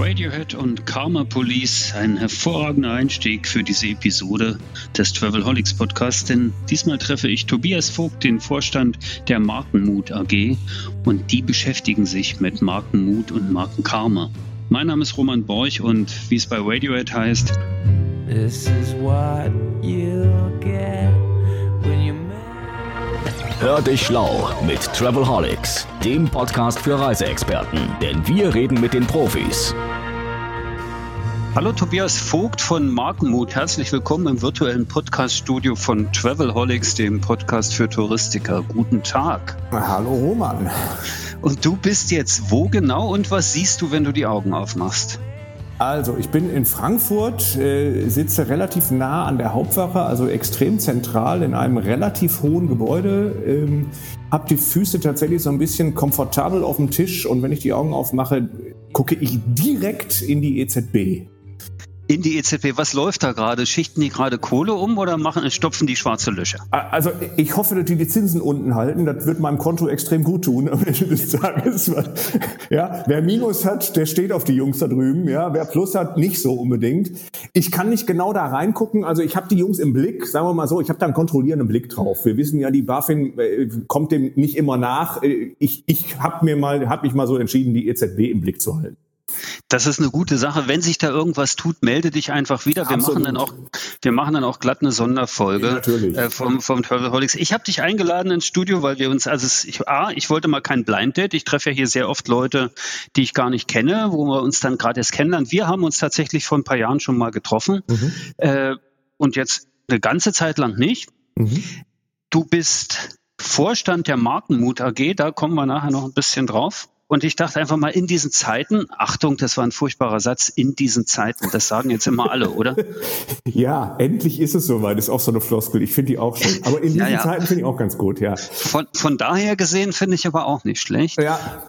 Radiohead und Karma Police ein hervorragender Einstieg für diese Episode des Travelholics Podcasts, denn diesmal treffe ich Tobias Vogt, den Vorstand der Markenmut AG und die beschäftigen sich mit Markenmut und Markenkarma. Mein Name ist Roman Borch und wie es bei Radiohead heißt, This is what you get when you Hör dich schlau mit Travelholics, dem Podcast für Reiseexperten, denn wir reden mit den Profis. Hallo Tobias Vogt von Markenmut. Herzlich willkommen im virtuellen Podcaststudio von Travelholics, dem Podcast für Touristiker. Guten Tag. Hallo Roman. Und du bist jetzt wo genau und was siehst du, wenn du die Augen aufmachst? Also, ich bin in Frankfurt, äh, sitze relativ nah an der Hauptwache, also extrem zentral in einem relativ hohen Gebäude, ähm, habe die Füße tatsächlich so ein bisschen komfortabel auf dem Tisch und wenn ich die Augen aufmache, gucke ich direkt in die EZB in die EZB. Was läuft da gerade? Schichten die gerade Kohle um oder machen, stopfen die schwarze Löcher? Also ich hoffe, dass die die Zinsen unten halten. Das wird meinem Konto extrem gut tun am Ende des Tages. Ja, wer Minus hat, der steht auf die Jungs da drüben. Ja, wer Plus hat, nicht so unbedingt. Ich kann nicht genau da reingucken. Also ich habe die Jungs im Blick, sagen wir mal so, ich habe da einen kontrollierenden Blick drauf. Wir wissen ja, die BaFin äh, kommt dem nicht immer nach. Äh, ich, ich habe mir mal, habe mich mal so entschieden, die EZB im Blick zu halten. Das ist eine gute Sache. Wenn sich da irgendwas tut, melde dich einfach wieder. Wir Absolut. machen dann auch, wir machen dann auch glatt eine Sonderfolge ja, äh, vom, vom Travelholics. Ich habe dich eingeladen ins Studio, weil wir uns, also ich, A, ich wollte mal kein Blind Date. Ich treffe ja hier sehr oft Leute, die ich gar nicht kenne, wo wir uns dann gerade erst kennenlernen. Wir haben uns tatsächlich vor ein paar Jahren schon mal getroffen mhm. äh, und jetzt eine ganze Zeit lang nicht. Mhm. Du bist Vorstand der Markenmut AG, da kommen wir nachher noch ein bisschen drauf. Und ich dachte einfach mal in diesen Zeiten, Achtung, das war ein furchtbarer Satz, in diesen Zeiten, das sagen jetzt immer alle, oder? ja, endlich ist es soweit, ist auch so eine Floskel, ich finde die auch schön. Aber in diesen ja, ja. Zeiten finde ich auch ganz gut, ja. Von, von daher gesehen finde ich aber auch nicht schlecht. Ja.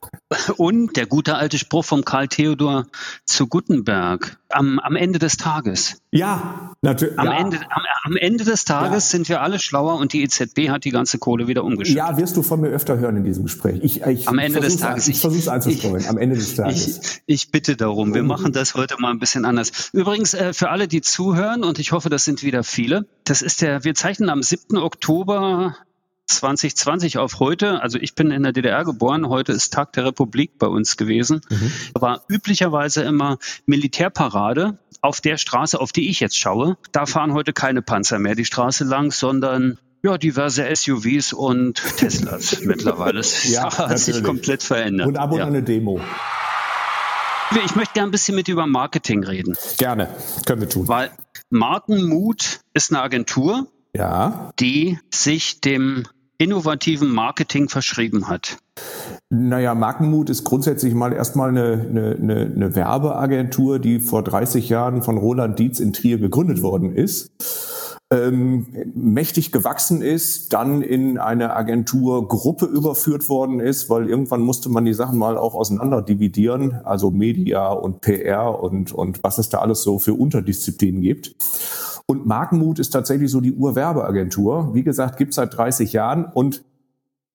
Und der gute alte Spruch vom Karl Theodor zu Gutenberg, am, am Ende des Tages. Ja, natürlich. Am, ja. Ende, am, am Ende des Tages ja. sind wir alle schlauer und die EZB hat die ganze Kohle wieder umgeschüttet. Ja, wirst du von mir öfter hören in diesem Gespräch. Ich, ich am Ende des Tages. Ich versuche es einzustreuen. Am Ende des Tages. Ich, ich bitte darum. Wir machen das heute mal ein bisschen anders. Übrigens, äh, für alle, die zuhören, und ich hoffe, das sind wieder viele, das ist der, wir zeichnen am 7. Oktober 2020 auf heute, also ich bin in der DDR geboren, heute ist Tag der Republik bei uns gewesen, mhm. war üblicherweise immer Militärparade auf der Straße, auf die ich jetzt schaue. Da fahren heute keine Panzer mehr die Straße lang, sondern ja, diverse SUVs und Teslas mittlerweile. Das ja, hat natürlich. sich komplett verändert. Und ab und ja. eine Demo. Ich möchte gerne ein bisschen mit über Marketing reden. Gerne, können wir tun. Weil Markenmut ist eine Agentur, ja. die sich dem innovativen Marketing verschrieben hat? Naja, Markenmut ist grundsätzlich mal erstmal eine, eine, eine Werbeagentur, die vor 30 Jahren von Roland Dietz in Trier gegründet worden ist. Ähm, mächtig gewachsen ist, dann in eine Agenturgruppe überführt worden ist, weil irgendwann musste man die Sachen mal auch auseinander dividieren, also Media und PR und, und was es da alles so für Unterdisziplinen gibt. Und Markenmut ist tatsächlich so die Urwerbeagentur. Wie gesagt, gibt's seit 30 Jahren und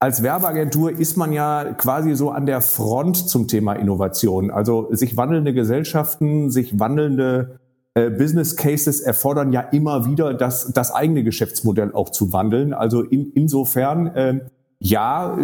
als Werbeagentur ist man ja quasi so an der Front zum Thema Innovation. Also sich wandelnde Gesellschaften, sich wandelnde äh, Business Cases erfordern ja immer wieder, das, das eigene Geschäftsmodell auch zu wandeln. Also in, insofern, äh, ja,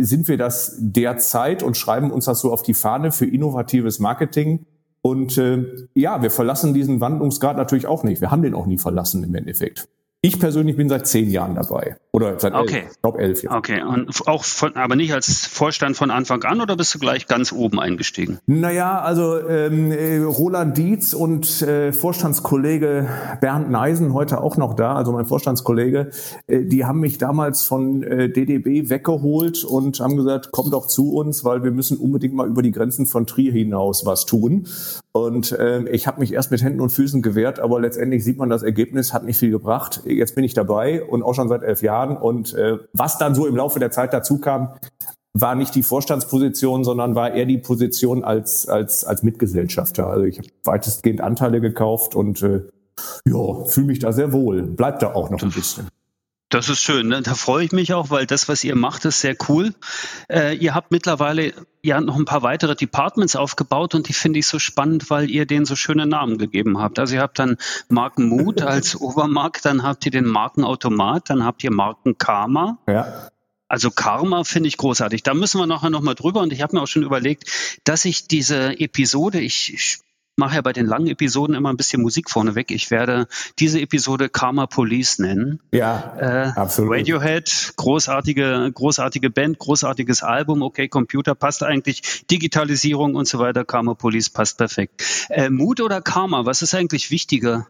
sind wir das derzeit und schreiben uns das so auf die Fahne für innovatives Marketing. Und äh, ja, wir verlassen diesen Wandlungsgrad natürlich auch nicht. Wir haben den auch nie verlassen im Endeffekt. Ich persönlich bin seit zehn Jahren dabei. Oder seit okay. elf, ich glaube elf Jahren. Okay, und auch von, aber nicht als Vorstand von Anfang an oder bist du gleich ganz oben eingestiegen? Naja, also ähm, äh, Roland Dietz und äh, Vorstandskollege Bernd Neisen, heute auch noch da, also mein Vorstandskollege, äh, die haben mich damals von äh, DDB weggeholt und haben gesagt, komm doch zu uns, weil wir müssen unbedingt mal über die Grenzen von Trier hinaus was tun. Und äh, ich habe mich erst mit Händen und Füßen gewehrt, aber letztendlich sieht man, das Ergebnis hat nicht viel gebracht. Jetzt bin ich dabei und auch schon seit elf Jahren. Und äh, was dann so im Laufe der Zeit dazu kam, war nicht die Vorstandsposition, sondern war eher die Position als, als, als Mitgesellschafter. Also ich habe weitestgehend Anteile gekauft und äh, ja, fühle mich da sehr wohl. Bleibt da auch noch ein bisschen. Das ist schön. Ne? Da freue ich mich auch, weil das, was ihr macht, ist sehr cool. Äh, ihr habt mittlerweile ja noch ein paar weitere Departments aufgebaut und die finde ich so spannend, weil ihr denen so schöne Namen gegeben habt. Also ihr habt dann Markenmut als Obermarkt, dann habt ihr den Markenautomat, dann habt ihr Markenkarma. Ja. Also Karma finde ich großartig. Da müssen wir nachher nochmal drüber. Und ich habe mir auch schon überlegt, dass ich diese Episode, ich, ich mache ja bei den langen Episoden immer ein bisschen Musik vorneweg. Ich werde diese Episode Karma Police nennen. Ja, äh, absolut. Radiohead, großartige, großartige Band, großartiges Album. Okay, Computer passt eigentlich, Digitalisierung und so weiter. Karma Police passt perfekt. Äh, Mut oder Karma? Was ist eigentlich wichtiger?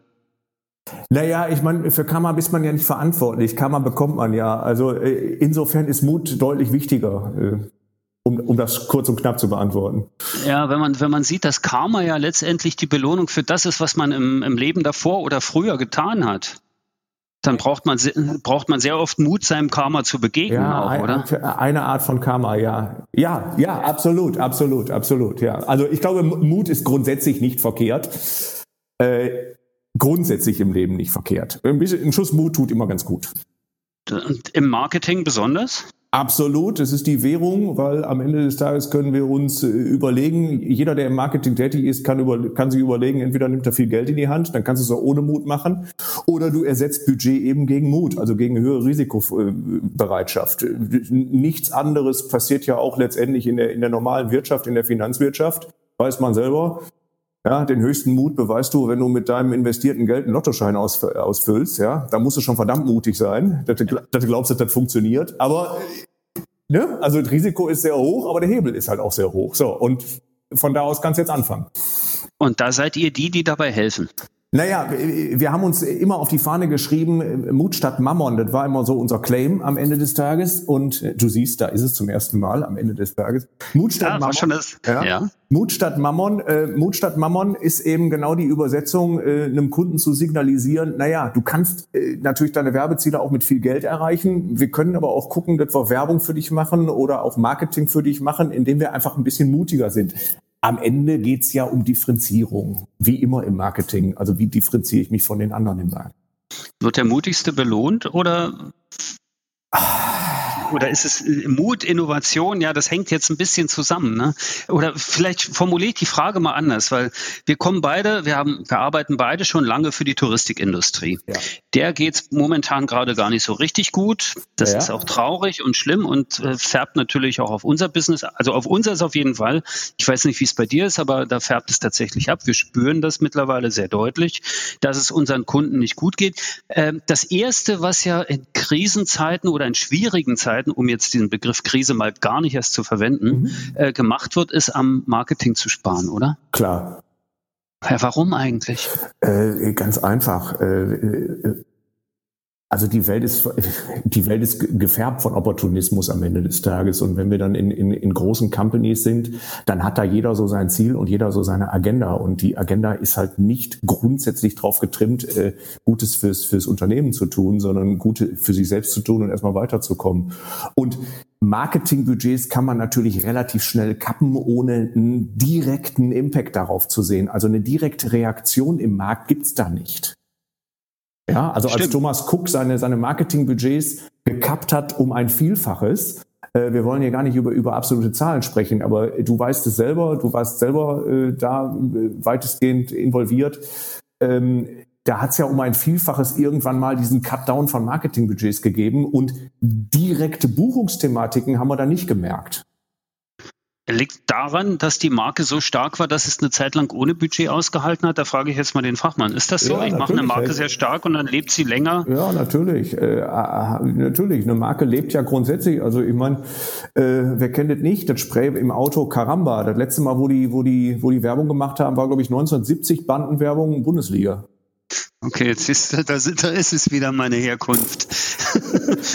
Naja, ich meine, für Karma ist man ja nicht verantwortlich. Karma bekommt man ja. Also äh, insofern ist Mut deutlich wichtiger. Um, um das kurz und knapp zu beantworten. Ja, wenn man, wenn man sieht, dass Karma ja letztendlich die Belohnung für das ist, was man im, im Leben davor oder früher getan hat, dann braucht man, braucht man sehr oft Mut, seinem Karma zu begegnen, ja, auch, oder? Eine Art von Karma, ja. Ja, ja, absolut, absolut, absolut, ja. Also ich glaube, Mut ist grundsätzlich nicht verkehrt. Äh, grundsätzlich im Leben nicht verkehrt. Ein, bisschen, ein Schuss Mut tut immer ganz gut. Und im Marketing besonders? Absolut, es ist die Währung, weil am Ende des Tages können wir uns äh, überlegen, jeder, der im Marketing tätig ist, kann, über, kann sich überlegen, entweder nimmt er viel Geld in die Hand, dann kannst du es auch ohne Mut machen, oder du ersetzt Budget eben gegen Mut, also gegen höhere Risikobereitschaft. Nichts anderes passiert ja auch letztendlich in der, in der normalen Wirtschaft, in der Finanzwirtschaft, weiß man selber. Ja, den höchsten Mut beweist du, wenn du mit deinem investierten Geld einen Lottoschein aus, ausfüllst. Ja, da musst du schon verdammt mutig sein, dass du, dass du glaubst, dass das funktioniert. Aber ne, also das Risiko ist sehr hoch, aber der Hebel ist halt auch sehr hoch. So und von da aus kannst du jetzt anfangen. Und da seid ihr die, die dabei helfen. Naja, wir haben uns immer auf die Fahne geschrieben, Mut statt Mammon, das war immer so unser Claim am Ende des Tages. Und äh, du siehst, da ist es zum ersten Mal am Ende des Tages. Mut statt ja, Mammon. Schon das, ja. ja. Mut statt Mammon. Äh, Mut statt Mammon ist eben genau die Übersetzung, äh, einem Kunden zu signalisieren, naja, du kannst äh, natürlich deine Werbeziele auch mit viel Geld erreichen. Wir können aber auch gucken, dass wir Werbung für dich machen oder auch Marketing für dich machen, indem wir einfach ein bisschen mutiger sind am Ende geht's ja um Differenzierung, wie immer im Marketing. Also wie differenziere ich mich von den anderen im Markt? Wird der mutigste belohnt oder oder ist es äh, Mut, Innovation? Ja, das hängt jetzt ein bisschen zusammen. Ne? Oder vielleicht formuliere ich die Frage mal anders, weil wir kommen beide, wir haben, wir arbeiten beide schon lange für die Touristikindustrie. Ja. Der geht's momentan gerade gar nicht so richtig gut. Das ja. ist auch traurig und schlimm und äh, färbt natürlich auch auf unser Business, also auf unseres auf jeden Fall. Ich weiß nicht, wie es bei dir ist, aber da färbt es tatsächlich ab. Wir spüren das mittlerweile sehr deutlich, dass es unseren Kunden nicht gut geht. Ähm, das erste, was ja in Krisenzeiten oder in schwierigen Zeiten Zeiten, um jetzt diesen Begriff Krise mal gar nicht erst zu verwenden, mhm. äh, gemacht wird, ist am Marketing zu sparen, oder? Klar. Ja, warum eigentlich? Äh, ganz einfach. Äh, äh also die Welt ist, die Welt ist gefärbt von Opportunismus am Ende des Tages. Und wenn wir dann in, in, in großen Companies sind, dann hat da jeder so sein Ziel und jeder so seine Agenda. Und die Agenda ist halt nicht grundsätzlich drauf getrimmt, äh, Gutes fürs, fürs Unternehmen zu tun, sondern Gute für sich selbst zu tun und erstmal weiterzukommen. Und Marketingbudgets kann man natürlich relativ schnell kappen, ohne einen direkten Impact darauf zu sehen. Also eine direkte Reaktion im Markt gibt's da nicht. Ja, also Stimmt. als Thomas Cook seine, seine Marketingbudgets gekappt hat um ein Vielfaches, äh, wir wollen hier gar nicht über, über absolute Zahlen sprechen, aber du weißt es selber, du warst selber äh, da äh, weitestgehend involviert. Ähm, da hat es ja um ein Vielfaches irgendwann mal diesen Cutdown von Marketingbudgets gegeben und direkte Buchungsthematiken haben wir da nicht gemerkt liegt daran, dass die Marke so stark war, dass es eine Zeit lang ohne Budget ausgehalten hat? Da frage ich jetzt mal den Fachmann. Ist das so? Ja, ich mache eine Marke sehr stark und dann lebt sie länger? Ja, natürlich. Äh, natürlich. Eine Marke lebt ja grundsätzlich. Also ich meine, äh, wer kennt es nicht? Das Spray im Auto Caramba. Das letzte Mal, wo die, wo die, wo die Werbung gemacht haben, war glaube ich 1970 Bandenwerbung Bundesliga. Okay, jetzt ist, da, da ist es wieder meine Herkunft.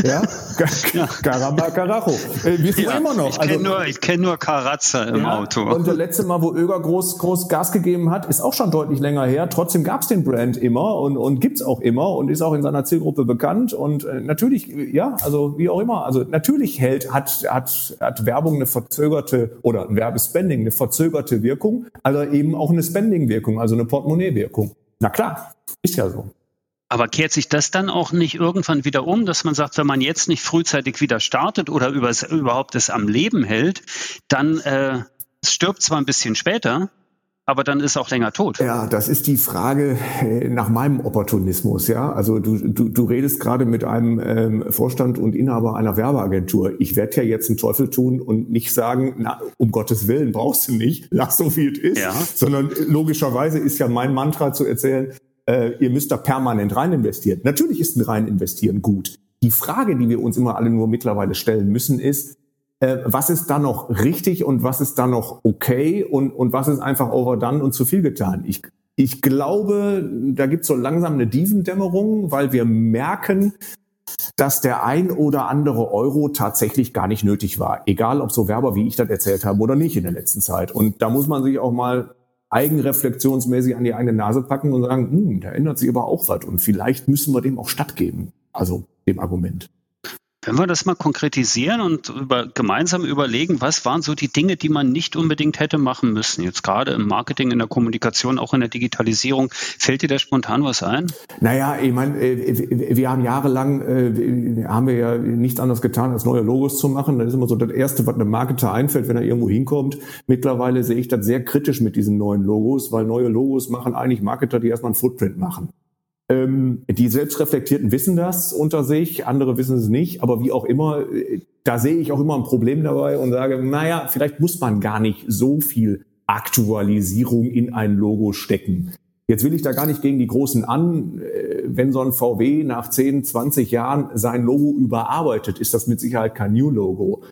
Ja. Caramba Carajo. Äh, wir sind ja, immer noch. Ich kenne also, nur, ich kenn nur Carazza im ja, Auto. Und das letzte Mal, wo Öger groß, groß Gas gegeben hat, ist auch schon deutlich länger her. Trotzdem gab es den Brand immer und, und gibt's auch immer und ist auch in seiner Zielgruppe bekannt. Und äh, natürlich, ja, also wie auch immer, also natürlich hält, hat, hat, hat Werbung eine verzögerte oder Werbespending eine verzögerte Wirkung, aber eben auch eine Spending-Wirkung, also eine Portemonnaie-Wirkung. Na klar, ist ja so. Aber kehrt sich das dann auch nicht irgendwann wieder um, dass man sagt, wenn man jetzt nicht frühzeitig wieder startet oder überhaupt es am Leben hält, dann äh, stirbt zwar ein bisschen später, aber dann ist auch länger tot. Ja, das ist die Frage äh, nach meinem Opportunismus. Ja, also du, du, du redest gerade mit einem ähm, Vorstand und Inhaber einer Werbeagentur. Ich werde ja jetzt einen Teufel tun und nicht sagen, na, um Gottes Willen brauchst du nicht, lass so wie es ist, ja. sondern logischerweise ist ja mein Mantra zu erzählen, äh, ihr müsst da permanent rein investieren. Natürlich ist ein rein investieren gut. Die Frage, die wir uns immer alle nur mittlerweile stellen müssen, ist, äh, was ist da noch richtig und was ist da noch okay und, und was ist einfach overdone und zu viel getan. Ich, ich glaube, da gibt es so langsam eine Dievendämmerung, weil wir merken, dass der ein oder andere Euro tatsächlich gar nicht nötig war. Egal, ob so Werber wie ich das erzählt haben oder nicht in der letzten Zeit. Und da muss man sich auch mal eigenreflexionsmäßig an die eigene Nase packen und sagen, hm, da ändert sich aber auch was und vielleicht müssen wir dem auch stattgeben. Also dem Argument. Können wir das mal konkretisieren und über, gemeinsam überlegen, was waren so die Dinge, die man nicht unbedingt hätte machen müssen? Jetzt gerade im Marketing, in der Kommunikation, auch in der Digitalisierung. Fällt dir da spontan was ein? Naja, ich meine, äh, wir haben jahrelang, äh, haben wir ja nichts anderes getan, als neue Logos zu machen. Das ist immer so das Erste, was einem Marketer einfällt, wenn er irgendwo hinkommt. Mittlerweile sehe ich das sehr kritisch mit diesen neuen Logos, weil neue Logos machen eigentlich Marketer, die erstmal einen Footprint machen. Ähm, die Selbstreflektierten wissen das unter sich, andere wissen es nicht, aber wie auch immer, da sehe ich auch immer ein Problem dabei und sage, naja, vielleicht muss man gar nicht so viel Aktualisierung in ein Logo stecken. Jetzt will ich da gar nicht gegen die Großen an. Äh, wenn so ein VW nach 10, 20 Jahren sein Logo überarbeitet, ist das mit Sicherheit kein New Logo.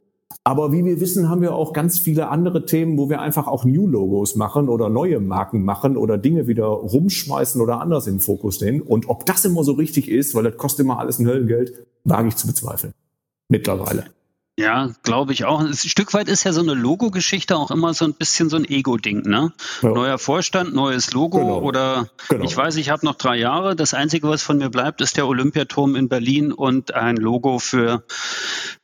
Aber wie wir wissen, haben wir auch ganz viele andere Themen, wo wir einfach auch New Logos machen oder neue Marken machen oder Dinge wieder rumschmeißen oder anders in den Fokus nehmen. Und ob das immer so richtig ist, weil das kostet immer alles ein Höllengeld, wage ich zu bezweifeln. Mittlerweile. Ja, glaube ich auch. Ein Stück weit ist ja so eine Logo-Geschichte auch immer so ein bisschen so ein Ego-Ding, ne? Ja. Neuer Vorstand, neues Logo genau. oder genau. ich weiß, ich habe noch drei Jahre. Das Einzige, was von mir bleibt, ist der Olympiaturm in Berlin und ein Logo für,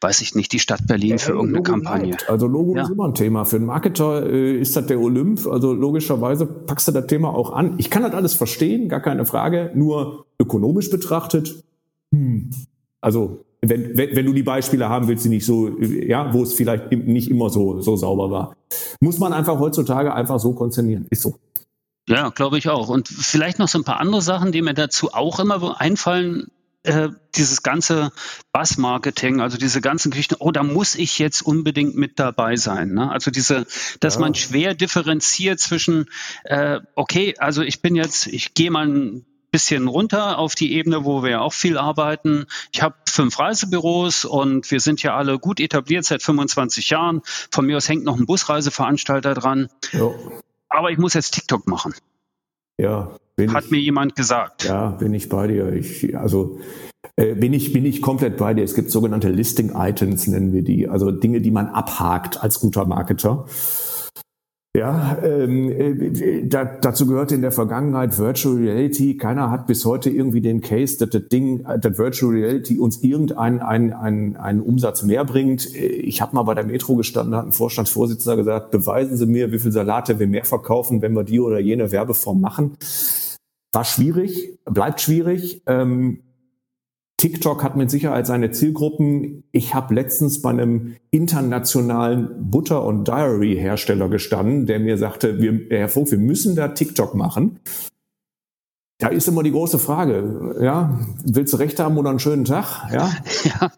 weiß ich nicht, die Stadt Berlin ja, für irgendeine Logo Kampagne. Bleibt. Also Logo ja. ist immer ein Thema. Für einen Marketer äh, ist das der Olymp. Also logischerweise packst du das Thema auch an. Ich kann das alles verstehen, gar keine Frage. Nur ökonomisch betrachtet, hm. also wenn, wenn, wenn du die Beispiele haben willst, die nicht so, ja, wo es vielleicht nicht immer so, so sauber war. Muss man einfach heutzutage einfach so konzernieren. Ist so. Ja, glaube ich auch. Und vielleicht noch so ein paar andere Sachen, die mir dazu auch immer einfallen. Äh, dieses ganze Bass-Marketing, also diese ganzen Geschichten, oh, da muss ich jetzt unbedingt mit dabei sein. Ne? Also diese, dass ja. man schwer differenziert zwischen, äh, okay, also ich bin jetzt, ich gehe mal bisschen runter auf die Ebene, wo wir auch viel arbeiten. Ich habe fünf Reisebüros und wir sind ja alle gut etabliert seit 25 Jahren. Von mir aus hängt noch ein Busreiseveranstalter dran. Jo. Aber ich muss jetzt TikTok machen. Ja. Hat ich, mir jemand gesagt. Ja, bin ich bei dir. Ich, also äh, bin ich, bin ich komplett bei dir. Es gibt sogenannte Listing Items, nennen wir die. Also Dinge, die man abhakt als guter Marketer. Ja, ähm, äh, da, dazu gehörte in der Vergangenheit Virtual Reality. Keiner hat bis heute irgendwie den Case, dass das Ding, dass Virtual Reality uns irgendeinen einen, einen, einen Umsatz mehr bringt. Ich habe mal bei der Metro gestanden, hat ein Vorstandsvorsitzender gesagt, beweisen Sie mir, wie viel Salate wir mehr verkaufen, wenn wir die oder jene Werbeform machen. War schwierig, bleibt schwierig. Ähm, TikTok hat mit Sicherheit seine Zielgruppen. Ich habe letztens bei einem internationalen Butter- und Diary-Hersteller gestanden, der mir sagte, wir, Herr Vogt, wir müssen da TikTok machen. Da ist immer die große Frage, ja, willst du recht haben oder einen schönen Tag? Ja. ja.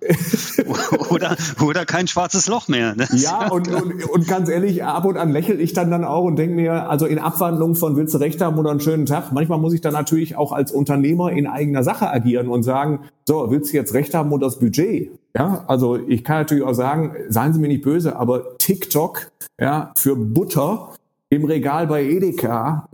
Oder, oder kein schwarzes Loch mehr. Ne? Ja, und, und, und ganz ehrlich, ab und an lächle ich dann dann auch und denke mir, also in Abwandlung von willst du recht haben oder einen schönen Tag, manchmal muss ich dann natürlich auch als Unternehmer in eigener Sache agieren und sagen, so, willst du jetzt recht haben oder das Budget? Ja, also ich kann natürlich auch sagen, seien Sie mir nicht böse, aber TikTok, ja, für Butter im Regal bei Edeka,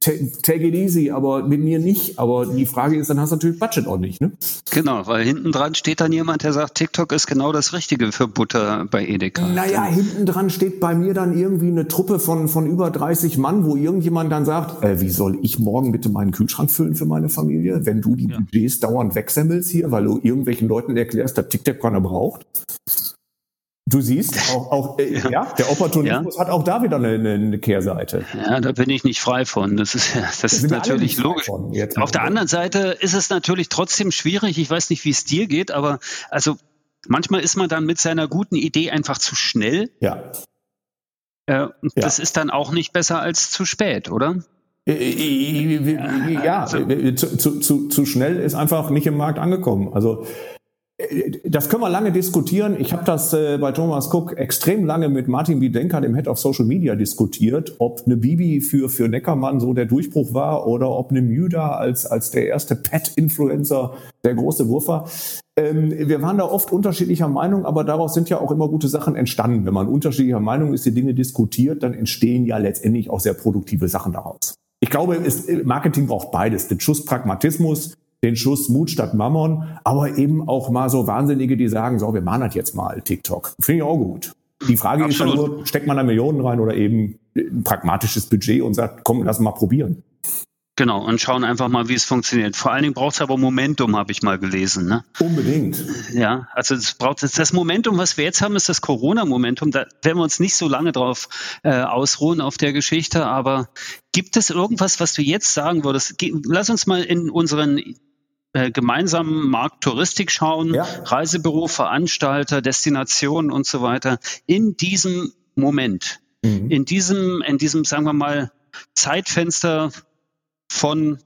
take it easy, aber mit mir nicht. Aber die Frage ist, dann hast du natürlich Budget auch nicht, ne? Genau, weil hinten dran steht dann jemand, der sagt, TikTok ist genau das Richtige für Butter bei Edeka. Naja, hinten dran steht bei mir dann irgendwie eine Truppe von, von über 30 Mann, wo irgendjemand dann sagt, äh, wie soll ich morgen bitte meinen Kühlschrank füllen für meine Familie, wenn du die ja. Budgets dauernd wegsemmelst hier, weil du irgendwelchen Leuten erklärst, dass TikTok keiner braucht? Du siehst, auch, auch äh, ja. ja. der Opportunismus ja. hat auch da wieder eine, eine, Kehrseite. Ja, da bin ich nicht frei von. Das ist, das, das ist natürlich logisch. Auf der anderen Seite ist es natürlich trotzdem schwierig. Ich weiß nicht, wie es dir geht, aber also manchmal ist man dann mit seiner guten Idee einfach zu schnell. Ja. Äh, das ist dann auch nicht besser als zu spät, oder? Äh, äh, ja, also, zu, zu, zu schnell ist einfach nicht im Markt angekommen. Also das können wir lange diskutieren. Ich habe das äh, bei Thomas Cook extrem lange mit Martin Biedenker, dem Head of Social Media, diskutiert, ob eine Bibi für, für Neckermann so der Durchbruch war oder ob eine Müda als, als der erste Pet-Influencer der große Wurf war. Ähm, wir waren da oft unterschiedlicher Meinung, aber daraus sind ja auch immer gute Sachen entstanden. Wenn man unterschiedlicher Meinung ist, die Dinge diskutiert, dann entstehen ja letztendlich auch sehr produktive Sachen daraus. Ich glaube, Marketing braucht beides. Den Schuss Pragmatismus, den Schuss Mut statt Mammon, aber eben auch mal so Wahnsinnige, die sagen, so, wir machen das jetzt mal, TikTok. Finde ich auch gut. Die Frage Absolut. ist ja nur, steckt man da Millionen rein oder eben ein pragmatisches Budget und sagt, komm, lass mal probieren. Genau, und schauen einfach mal, wie es funktioniert. Vor allen Dingen braucht es aber Momentum, habe ich mal gelesen. Ne? Unbedingt. Ja, also es braucht das Momentum, was wir jetzt haben, ist das Corona-Momentum. Da werden wir uns nicht so lange drauf äh, ausruhen auf der Geschichte. Aber gibt es irgendwas, was du jetzt sagen würdest? Lass uns mal in unseren äh, gemeinsamen Markt Touristik schauen, ja. Reisebüro, Veranstalter, Destinationen und so weiter. In diesem Moment, mhm. in diesem, in diesem, sagen wir mal, Zeitfenster von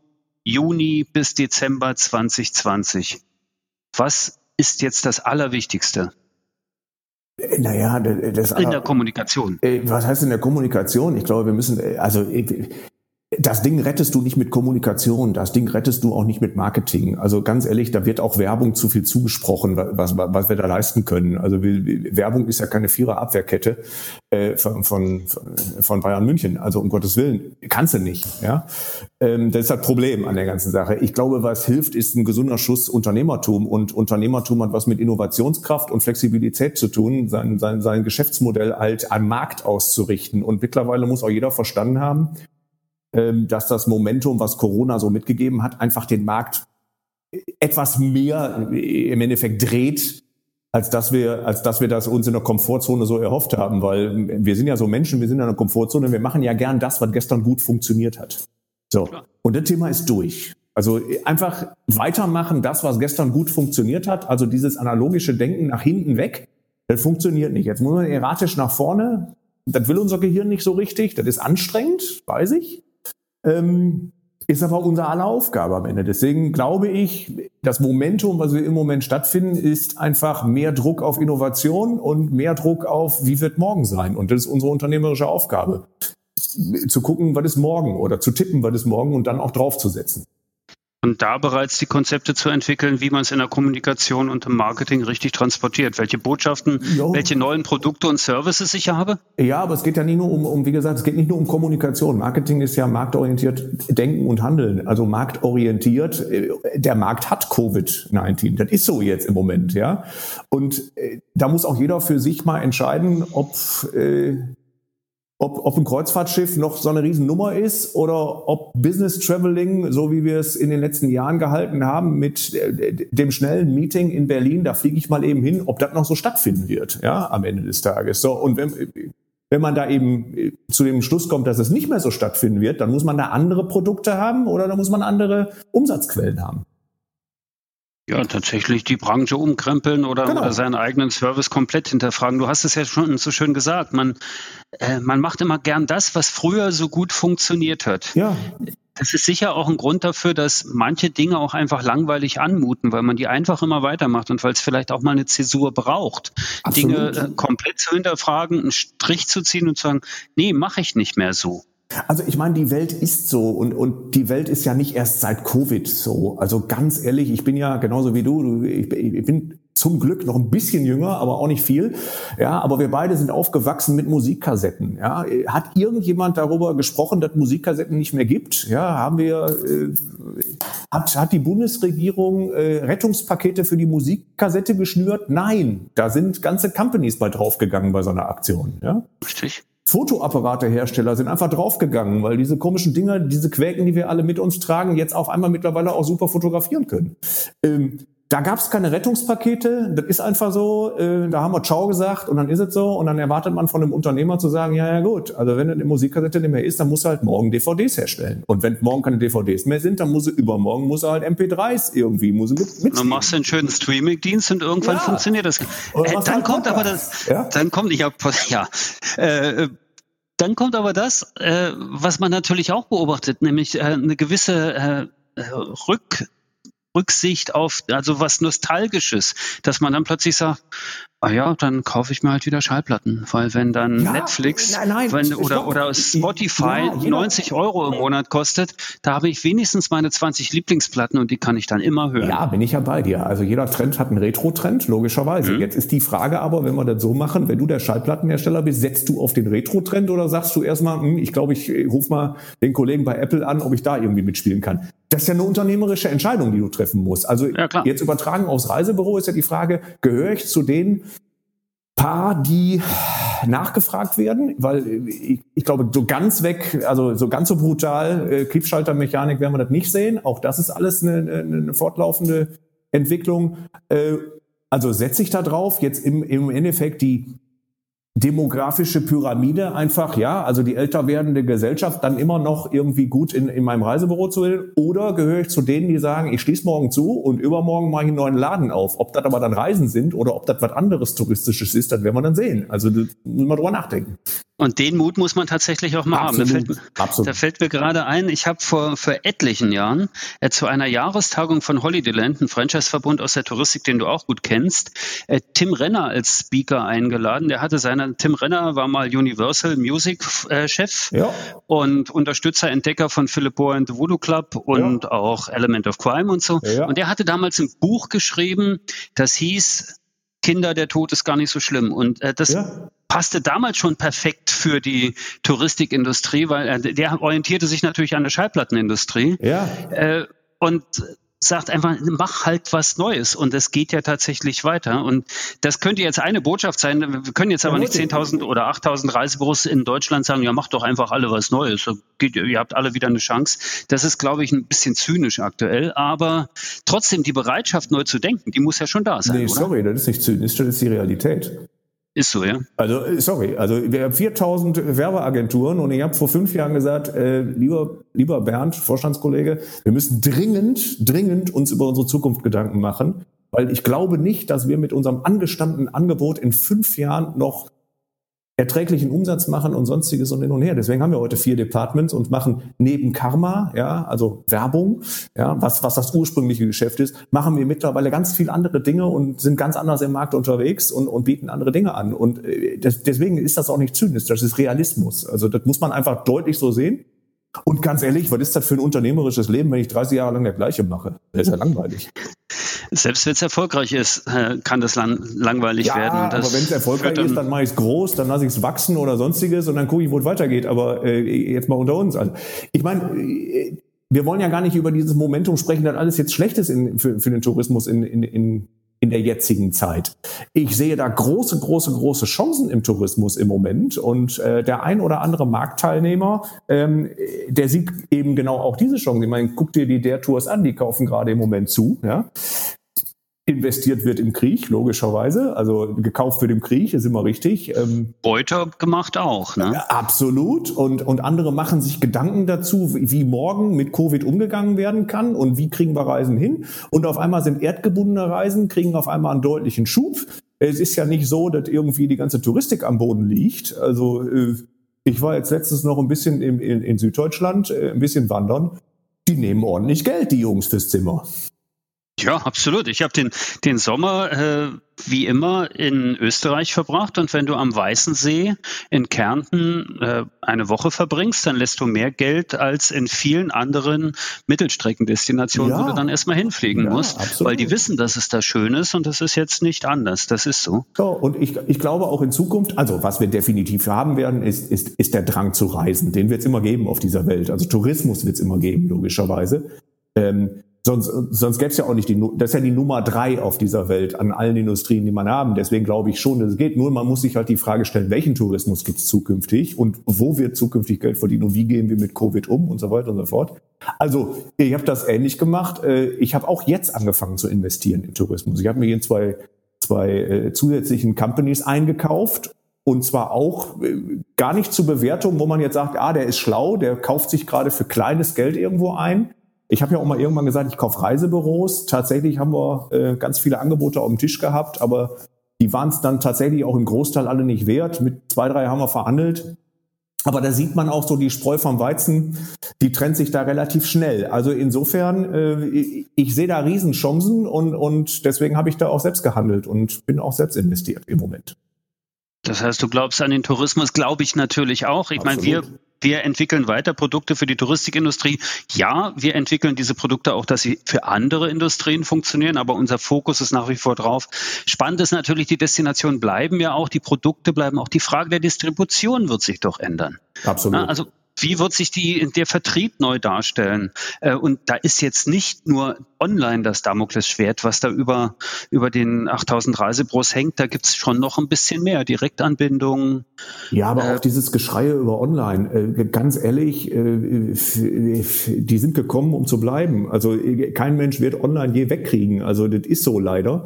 Juni bis Dezember 2020. Was ist jetzt das Allerwichtigste? Naja, das in der Kommunikation. Äh, was heißt in der Kommunikation? Ich glaube, wir müssen, also das Ding rettest du nicht mit Kommunikation, das Ding rettest du auch nicht mit Marketing. Also ganz ehrlich, da wird auch Werbung zu viel zugesprochen, was, was wir da leisten können. Also Werbung ist ja keine Vierer-Abwehrkette äh, von, von, von Bayern München. Also um Gottes Willen, kannst du nicht. Ja? Ähm, das ist das Problem an der ganzen Sache. Ich glaube, was hilft, ist ein gesunder Schuss Unternehmertum. Und Unternehmertum hat was mit Innovationskraft und Flexibilität zu tun, sein, sein, sein Geschäftsmodell halt am Markt auszurichten. Und mittlerweile muss auch jeder verstanden haben, dass das Momentum, was Corona so mitgegeben hat, einfach den Markt etwas mehr im Endeffekt dreht, als dass wir, als dass wir das uns in der Komfortzone so erhofft haben, weil wir sind ja so Menschen, wir sind in einer Komfortzone, wir machen ja gern das, was gestern gut funktioniert hat. So. Und das Thema ist durch. Also einfach weitermachen, das, was gestern gut funktioniert hat, also dieses analogische Denken nach hinten weg, das funktioniert nicht. Jetzt muss man erratisch nach vorne. Das will unser Gehirn nicht so richtig. Das ist anstrengend, weiß ich. Ähm, ist aber unser aller Aufgabe am Ende. Deswegen glaube ich, das Momentum, was wir im Moment stattfinden, ist einfach mehr Druck auf Innovation und mehr Druck auf, wie wird morgen sein. Und das ist unsere unternehmerische Aufgabe. Zu gucken, was ist morgen oder zu tippen, was ist morgen und dann auch draufzusetzen und da bereits die Konzepte zu entwickeln, wie man es in der Kommunikation und im Marketing richtig transportiert. Welche Botschaften, jo. welche neuen Produkte und Services ich habe? Ja, aber es geht ja nicht nur um, um, wie gesagt, es geht nicht nur um Kommunikation. Marketing ist ja marktorientiert Denken und Handeln. Also marktorientiert. Der Markt hat Covid-19. Das ist so jetzt im Moment, ja. Und äh, da muss auch jeder für sich mal entscheiden, ob äh, ob, ob ein Kreuzfahrtschiff noch so eine Riesennummer ist oder ob Business Traveling, so wie wir es in den letzten Jahren gehalten haben, mit äh, dem schnellen Meeting in Berlin, da fliege ich mal eben hin, ob das noch so stattfinden wird, ja, am Ende des Tages. So, und wenn, wenn man da eben äh, zu dem Schluss kommt, dass es nicht mehr so stattfinden wird, dann muss man da andere Produkte haben oder da muss man andere Umsatzquellen haben. Ja, tatsächlich die Branche umkrempeln oder, genau. oder, seinen eigenen Service komplett hinterfragen. Du hast es ja schon so schön gesagt. Man, äh, man macht immer gern das, was früher so gut funktioniert hat. Ja. Das ist sicher auch ein Grund dafür, dass manche Dinge auch einfach langweilig anmuten, weil man die einfach immer weitermacht und weil es vielleicht auch mal eine Zäsur braucht, Absolut. Dinge äh, komplett zu hinterfragen, einen Strich zu ziehen und zu sagen, nee, mache ich nicht mehr so. Also ich meine, die Welt ist so und, und die Welt ist ja nicht erst seit Covid so. Also ganz ehrlich, ich bin ja genauso wie du, ich, ich bin zum Glück noch ein bisschen jünger, aber auch nicht viel. Ja, aber wir beide sind aufgewachsen mit Musikkassetten. Ja, hat irgendjemand darüber gesprochen, dass Musikkassetten nicht mehr gibt? Ja, haben wir äh, hat hat die Bundesregierung äh, Rettungspakete für die Musikkassette geschnürt? Nein, da sind ganze Companies bei draufgegangen bei so einer Aktion. Ja, richtig. Fotoapparatehersteller sind einfach draufgegangen, weil diese komischen Dinger, diese Quäken, die wir alle mit uns tragen, jetzt auf einmal mittlerweile auch super fotografieren können. Ähm, da gab es keine Rettungspakete, das ist einfach so, äh, da haben wir Ciao gesagt und dann ist es so und dann erwartet man von einem Unternehmer zu sagen, ja, ja gut, also wenn eine Musikkassette nicht mehr ist, dann muss er halt morgen DVDs herstellen. Und wenn morgen keine DVDs mehr sind, dann muss er übermorgen muss er halt MP3s irgendwie muss er mit, mit Dann machst du einen schönen Streaming-Dienst und irgendwann ja. funktioniert das. Äh, dann halt kommt aber das, ja? dann kommt, ich hab, ja, äh, dann kommt aber das, äh, was man natürlich auch beobachtet, nämlich äh, eine gewisse äh, Rück Rücksicht auf, also was Nostalgisches, dass man dann plötzlich sagt, ah ja, dann kaufe ich mir halt wieder Schallplatten, weil wenn dann ja, Netflix nein, nein, wenn, oder, oder Spotify ja, 90 Euro im Monat kostet, da habe ich wenigstens meine 20 Lieblingsplatten und die kann ich dann immer hören. Ja, bin ich ja bei dir. Also jeder Trend hat einen Retro-Trend, logischerweise. Mhm. Jetzt ist die Frage aber, wenn wir das so machen, wenn du der Schallplattenhersteller bist, setzt du auf den Retro-Trend oder sagst du erstmal, hm, ich glaube, ich rufe mal den Kollegen bei Apple an, ob ich da irgendwie mitspielen kann. Das ist ja eine unternehmerische Entscheidung, die du treffen musst. Also ja, jetzt übertragen aufs Reisebüro ist ja die Frage, gehöre ich zu denen, paar, die nachgefragt werden, weil ich, ich, glaube, so ganz weg, also so ganz so brutal, äh, Kippschaltermechanik werden wir das nicht sehen. Auch das ist alles eine, eine fortlaufende Entwicklung. Äh, also setze ich da drauf, jetzt im, im Endeffekt die demografische Pyramide einfach, ja, also die älter werdende Gesellschaft dann immer noch irgendwie gut in, in meinem Reisebüro zu will? Oder gehöre ich zu denen, die sagen, ich schließe morgen zu und übermorgen mache ich einen neuen Laden auf? Ob das aber dann Reisen sind oder ob das was anderes Touristisches ist, das werden wir dann sehen. Also da müssen wir drüber nachdenken. Und den Mut muss man tatsächlich auch mal Absolut. haben. Da fällt, Absolut. da fällt mir gerade ein, ich habe vor, vor etlichen Jahren äh, zu einer Jahrestagung von Holidayland, ein Franchise-Verbund aus der Touristik, den du auch gut kennst, äh, Tim Renner als Speaker eingeladen. Der hatte seine, Tim Renner war mal Universal Music äh, Chef ja. und Unterstützer, Entdecker von Philip Bohr and the Voodoo Club und ja. auch Element of Crime und so. Ja. Und der hatte damals ein Buch geschrieben, das hieß Kinder, der Tod ist gar nicht so schlimm. Und äh, das ja. passte damals schon perfekt für die Touristikindustrie, weil äh, der orientierte sich natürlich an der Schallplattenindustrie. Ja. Äh, und sagt einfach, mach halt was Neues. Und es geht ja tatsächlich weiter. Und das könnte jetzt eine Botschaft sein. Wir können jetzt aber nicht 10.000 oder 8.000 Reisebüros in Deutschland sagen, ja, macht doch einfach alle was Neues. Geht, ihr habt alle wieder eine Chance. Das ist, glaube ich, ein bisschen zynisch aktuell. Aber trotzdem, die Bereitschaft, neu zu denken, die muss ja schon da sein. Nee, oder? sorry, das ist nicht zynisch, das ist die Realität. Ist so, ja. Also, sorry, also wir haben 4000 Werbeagenturen und ich habe vor fünf Jahren gesagt, äh, lieber, lieber Bernd, Vorstandskollege, wir müssen dringend, dringend uns über unsere Zukunft Gedanken machen, weil ich glaube nicht, dass wir mit unserem angestammten Angebot in fünf Jahren noch erträglichen Umsatz machen und sonstiges und hin und her. Deswegen haben wir heute vier Departments und machen neben Karma, ja, also Werbung, ja, was, was das ursprüngliche Geschäft ist, machen wir mittlerweile ganz viel andere Dinge und sind ganz anders im Markt unterwegs und, und bieten andere Dinge an. Und äh, das, deswegen ist das auch nicht zynisch, das ist Realismus. Also das muss man einfach deutlich so sehen. Und ganz ehrlich, was ist das für ein unternehmerisches Leben, wenn ich 30 Jahre lang der gleiche mache? Das ist ja langweilig. Selbst wenn es erfolgreich ist, äh, kann das lang langweilig ja, werden. aber wenn es erfolgreich ist, dann mache ich es groß, dann lasse ich es wachsen oder sonstiges und dann gucke ich, wo es weitergeht. Aber äh, jetzt mal unter uns. Also, ich meine, äh, wir wollen ja gar nicht über dieses Momentum sprechen, dass alles jetzt schlecht ist in, für, für den Tourismus in, in, in in der jetzigen Zeit. Ich sehe da große, große, große Chancen im Tourismus im Moment und äh, der ein oder andere Marktteilnehmer, ähm, der sieht eben genau auch diese Chance. Ich meine, guck dir die der Tours an, die kaufen gerade im Moment zu. Ja? Investiert wird im Krieg, logischerweise. Also gekauft wird im Krieg, ist immer richtig. Ähm, Beute gemacht auch, ne? Ja, absolut. Und, und andere machen sich Gedanken dazu, wie morgen mit Covid umgegangen werden kann und wie kriegen wir Reisen hin. Und auf einmal sind erdgebundene Reisen, kriegen auf einmal einen deutlichen Schub. Es ist ja nicht so, dass irgendwie die ganze Touristik am Boden liegt. Also äh, ich war jetzt letztens noch ein bisschen in, in, in Süddeutschland, äh, ein bisschen wandern. Die nehmen ordentlich Geld, die Jungs fürs Zimmer. Ja, absolut. Ich habe den, den Sommer äh, wie immer in Österreich verbracht und wenn du am Weißen See in Kärnten äh, eine Woche verbringst, dann lässt du mehr Geld als in vielen anderen Mittelstreckendestinationen, ja. wo du dann erstmal hinfliegen ja, musst, absolut. weil die wissen, dass es da schön ist und das ist jetzt nicht anders. Das ist so. So, und ich, ich glaube auch in Zukunft, also was wir definitiv haben werden, ist, ist, ist der Drang zu reisen. Den wird es immer geben auf dieser Welt. Also Tourismus wird es immer geben, logischerweise. Ähm, Sonst, sonst gäbe es ja auch nicht die, das ist ja die Nummer drei auf dieser Welt an allen Industrien, die man haben. Deswegen glaube ich schon, dass es geht. Nur man muss sich halt die Frage stellen, welchen Tourismus gibt es zukünftig und wo wird zukünftig Geld verdienen und wie gehen wir mit Covid um und so weiter und so fort. Also ich habe das ähnlich gemacht. Äh, ich habe auch jetzt angefangen zu investieren in Tourismus. Ich habe mir hier zwei, zwei äh, zusätzlichen Companies eingekauft und zwar auch äh, gar nicht zur Bewertung, wo man jetzt sagt, ah, der ist schlau, der kauft sich gerade für kleines Geld irgendwo ein, ich habe ja auch mal irgendwann gesagt, ich kaufe Reisebüros. Tatsächlich haben wir äh, ganz viele Angebote auf dem Tisch gehabt, aber die waren es dann tatsächlich auch im Großteil alle nicht wert. Mit zwei, drei haben wir verhandelt. Aber da sieht man auch so die Spreu vom Weizen, die trennt sich da relativ schnell. Also insofern, äh, ich, ich sehe da Riesenchancen und, und deswegen habe ich da auch selbst gehandelt und bin auch selbst investiert im Moment. Das heißt, du glaubst an den Tourismus, glaube ich natürlich auch. Ich meine, wir wir entwickeln weiter Produkte für die Touristikindustrie. Ja, wir entwickeln diese Produkte auch, dass sie für andere Industrien funktionieren, aber unser Fokus ist nach wie vor drauf. Spannend ist natürlich, die Destinationen bleiben ja auch, die Produkte bleiben auch. Die Frage der Distribution wird sich doch ändern. Absolut. Also wie wird sich die, der Vertrieb neu darstellen? Äh, und da ist jetzt nicht nur online das Damoklesschwert, was da über, über den 8000 Reisebros hängt. Da gibt es schon noch ein bisschen mehr. Direktanbindungen. Ja, aber äh, auch dieses Geschreie über online. Äh, ganz ehrlich, äh, die sind gekommen, um zu bleiben. Also äh, kein Mensch wird online je wegkriegen. Also das ist so leider.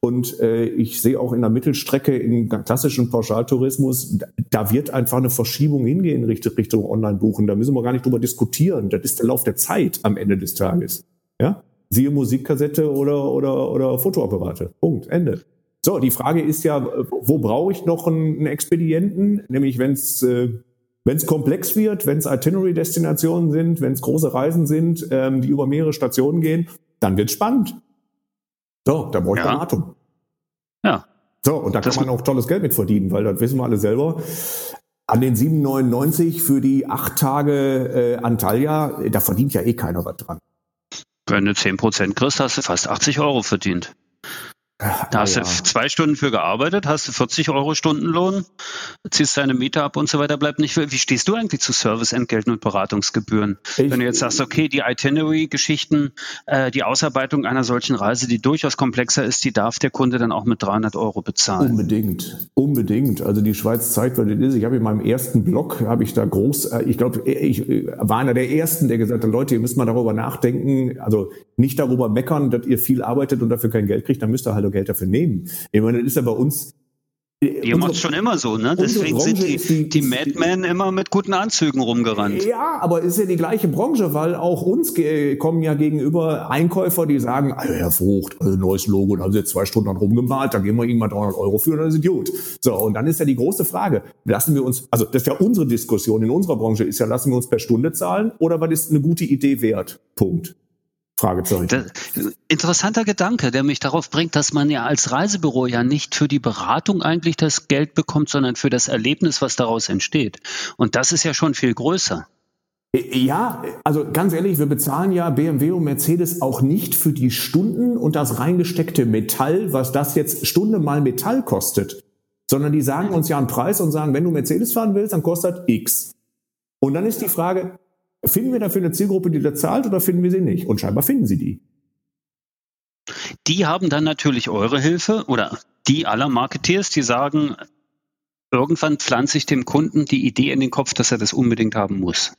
Und äh, ich sehe auch in der Mittelstrecke im klassischen Pauschaltourismus, da wird einfach eine Verschiebung hingehen Richtung, Richtung Online-Buchen. Da müssen wir gar nicht drüber diskutieren. Das ist der Lauf der Zeit am Ende des Tages. Ja? Siehe Musikkassette oder, oder, oder Fotoapparate. Punkt. Ende. So, die Frage ist ja, wo brauche ich noch einen, Expedienten? Nämlich, wenn es äh, wenn komplex wird, wenn es Itinerary-Destinationen sind, wenn es große Reisen sind, ähm, die über mehrere Stationen gehen, dann wird spannend. So, da brauche ich ja. Beratung. Ja. So, und da das kann man auch tolles Geld mit verdienen, weil das wissen wir alle selber. An den 7,99 für die acht Tage äh, Antalya, da verdient ja eh keiner was dran. Wenn du 10% kriegst, hast du fast 80 Euro verdient. Da hast ja. du zwei Stunden für gearbeitet, hast du 40 Euro Stundenlohn, ziehst deine Miete ab und so weiter, bleibt nicht viel. Wie stehst du eigentlich zu Serviceentgelten und Beratungsgebühren? Ich, Wenn du jetzt sagst, okay, die Itinerary-Geschichten, äh, die Ausarbeitung einer solchen Reise, die durchaus komplexer ist, die darf der Kunde dann auch mit 300 Euro bezahlen. Unbedingt, unbedingt. Also die Schweiz zeigt, weil das ist. Ich habe in meinem ersten Blog, habe ich da groß, äh, ich glaube, ich war einer der Ersten, der gesagt hat, Leute, ihr müsst mal darüber nachdenken, also nicht darüber meckern, dass ihr viel arbeitet und dafür kein Geld kriegt, dann müsst ihr halt Geld dafür nehmen. Ich meine, das ist ja bei uns Ihr macht schon immer so, ne? Deswegen sind die, die, die Madmen immer mit guten Anzügen rumgerannt. Ja, aber ist ja die gleiche Branche, weil auch uns kommen ja gegenüber Einkäufer, die sagen, ah, Herr Frucht, also neues Logo, da haben Sie jetzt zwei Stunden rumgemalt, da geben wir Ihnen mal 300 Euro für, dann ist Idiot. So, und dann ist ja die große Frage, lassen wir uns, also das ist ja unsere Diskussion in unserer Branche, ist ja, lassen wir uns per Stunde zahlen oder was ist eine gute Idee wert? Punkt. Fragezeichen. interessanter Gedanke, der mich darauf bringt, dass man ja als Reisebüro ja nicht für die Beratung eigentlich das Geld bekommt, sondern für das Erlebnis, was daraus entsteht. Und das ist ja schon viel größer. Ja, also ganz ehrlich, wir bezahlen ja BMW und Mercedes auch nicht für die Stunden und das reingesteckte Metall, was das jetzt Stunde mal Metall kostet, sondern die sagen uns ja einen Preis und sagen, wenn du Mercedes fahren willst, dann kostet X. Und dann ist die Frage, Finden wir dafür eine Zielgruppe, die da zahlt oder finden wir sie nicht? Und scheinbar finden sie die. Die haben dann natürlich eure Hilfe oder die aller Marketeers, die sagen, irgendwann pflanze ich dem Kunden die Idee in den Kopf, dass er das unbedingt haben muss.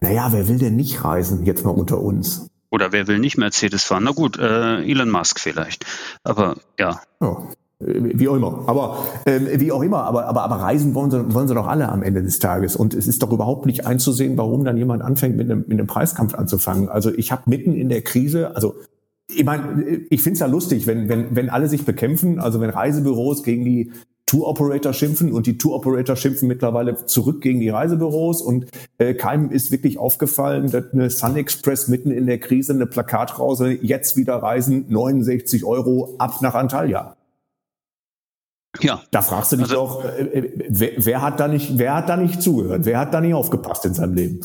Naja, wer will denn nicht reisen, jetzt mal unter uns? Oder wer will nicht Mercedes fahren? Na gut, äh, Elon Musk vielleicht. Aber ja. Oh. Wie auch immer. Aber äh, wie auch immer, aber, aber, aber reisen wollen sie, wollen sie doch alle am Ende des Tages. Und es ist doch überhaupt nicht einzusehen, warum dann jemand anfängt, mit einem, mit einem Preiskampf anzufangen. Also ich habe mitten in der Krise, also ich meine, ich finde es ja lustig, wenn, wenn, wenn alle sich bekämpfen, also wenn Reisebüros gegen die Tour Operator schimpfen und die Tour Operator schimpfen mittlerweile zurück gegen die Reisebüros und äh, keinem ist wirklich aufgefallen, dass eine Sun Express mitten in der Krise eine Plakatrause jetzt wieder reisen 69 Euro ab nach Antalya. Ja. Da fragst du dich also, doch, äh, äh, wer, wer, hat da nicht, wer hat da nicht zugehört? Wer hat da nicht aufgepasst in seinem Leben?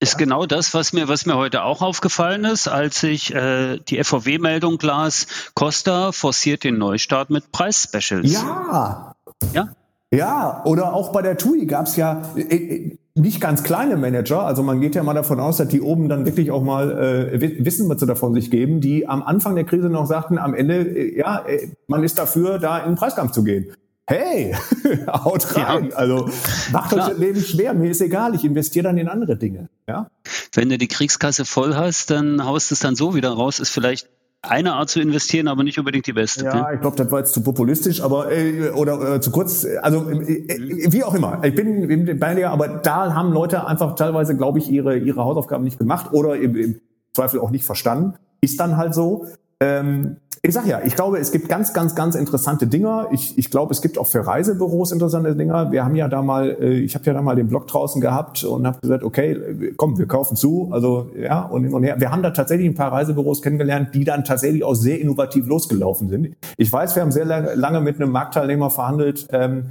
Ist genau das, was mir, was mir heute auch aufgefallen ist, als ich äh, die FVW-Meldung las, Costa forciert den Neustart mit Preisspecials. Ja. Ja. Ja, oder auch bei der TUI gab es ja, äh, nicht ganz kleine Manager, also man geht ja mal davon aus, dass die oben dann wirklich auch mal äh, wissen, was sie davon sich geben, die am Anfang der Krise noch sagten, am Ende, äh, ja, äh, man ist dafür, da in den Preiskampf zu gehen. Hey, haut rein. Ja. Also macht euch das Leben schwer. Mir ist egal, ich investiere dann in andere Dinge. Ja? Wenn du die Kriegskasse voll hast, dann haust es dann so wieder raus, ist vielleicht eine Art zu investieren, aber nicht unbedingt die beste. Ja, ne? ich glaube, das war jetzt zu populistisch, aber äh, oder äh, zu kurz. Also äh, äh, wie auch immer. Ich bin, bin bei dir, aber da haben Leute einfach teilweise, glaube ich, ihre ihre Hausaufgaben nicht gemacht oder im, im Zweifel auch nicht verstanden. Ist dann halt so. Ähm, ich sag ja, ich glaube, es gibt ganz, ganz, ganz interessante Dinger. Ich, ich glaube, es gibt auch für Reisebüros interessante Dinger. Wir haben ja da mal, äh, ich habe ja da mal den Blog draußen gehabt und habe gesagt, okay, komm, wir kaufen zu. Also ja, und hin und her. Wir haben da tatsächlich ein paar Reisebüros kennengelernt, die dann tatsächlich auch sehr innovativ losgelaufen sind. Ich weiß, wir haben sehr lange mit einem Marktteilnehmer verhandelt, ähm,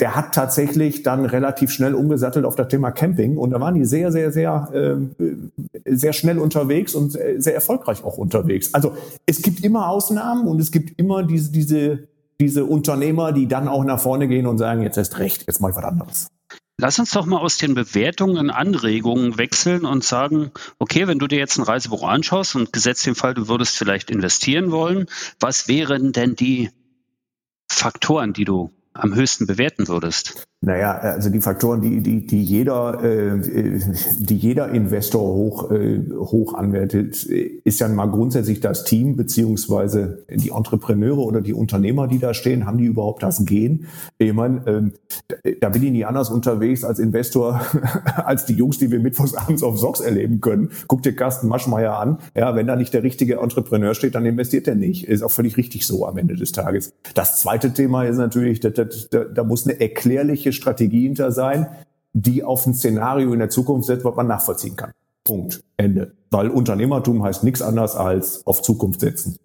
der hat tatsächlich dann relativ schnell umgesattelt auf das Thema Camping und da waren die sehr, sehr, sehr, äh, sehr schnell unterwegs und sehr erfolgreich auch unterwegs. Also es gibt immer Ausnahmen und es gibt immer diese, diese, diese Unternehmer, die dann auch nach vorne gehen und sagen, jetzt ist recht, jetzt mal was anderes. Lass uns doch mal aus den Bewertungen Anregungen wechseln und sagen, okay, wenn du dir jetzt ein Reisebüro anschaust und gesetzt den Fall, du würdest vielleicht investieren wollen, was wären denn die Faktoren, die du am höchsten bewerten würdest? Naja, also die Faktoren, die, die, die jeder, äh, die jeder Investor hoch, äh, hoch anwertet, ist ja mal grundsätzlich das Team beziehungsweise die Entrepreneure oder die Unternehmer, die da stehen, haben die überhaupt das Gehen? Ich meine, ähm, da bin ich nie anders unterwegs als Investor, als die Jungs, die wir mittwochs abends auf Socks erleben können. Guck dir Carsten Maschmeyer an. Ja, wenn da nicht der richtige Entrepreneur steht, dann investiert er nicht. Ist auch völlig richtig so am Ende des Tages. Das zweite Thema ist natürlich, da, da, da muss eine erklärliche Strategie hinter sein, die auf ein Szenario in der Zukunft setzt, was man nachvollziehen kann. Punkt. Ende. Weil Unternehmertum heißt nichts anderes als auf Zukunft setzen.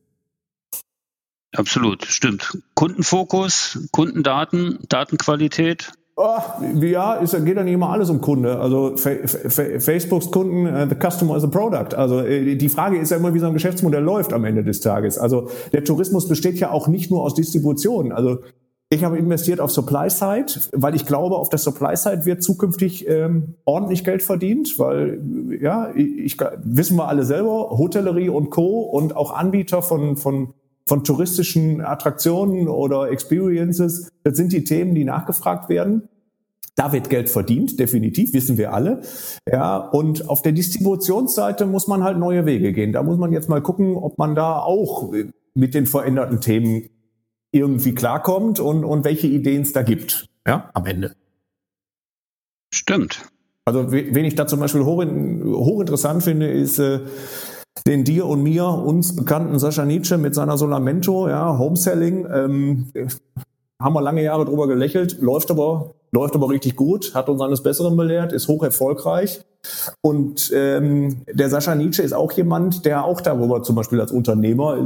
Absolut, stimmt. Kundenfokus, Kundendaten, Datenqualität. Oh, ja, ist, geht ja nicht immer alles um Kunde. Also Facebooks Kunden, uh, the customer is a product. Also äh, die Frage ist ja immer, wie so ein Geschäftsmodell läuft am Ende des Tages. Also der Tourismus besteht ja auch nicht nur aus Distribution. Also ich habe investiert auf Supply Side, weil ich glaube, auf der Supply Side wird zukünftig ähm, ordentlich Geld verdient, weil ja, ich, wissen wir alle selber, Hotellerie und Co. und auch Anbieter von von von touristischen Attraktionen oder Experiences, das sind die Themen, die nachgefragt werden. Da wird Geld verdient, definitiv, wissen wir alle. Ja, und auf der Distributionsseite muss man halt neue Wege gehen. Da muss man jetzt mal gucken, ob man da auch mit den veränderten Themen irgendwie klarkommt und, und welche Ideen es da gibt, ja, am Ende. Stimmt. Also wen ich da zum Beispiel hoch, hochinteressant finde, ist äh, den dir und mir uns bekannten Sascha Nietzsche mit seiner Solamento, ja, Homeselling. Ähm, haben wir lange Jahre drüber gelächelt, läuft aber, läuft aber richtig gut, hat uns eines Besseren belehrt, ist hoch erfolgreich. Und ähm, der Sascha Nietzsche ist auch jemand, der auch darüber zum Beispiel als Unternehmer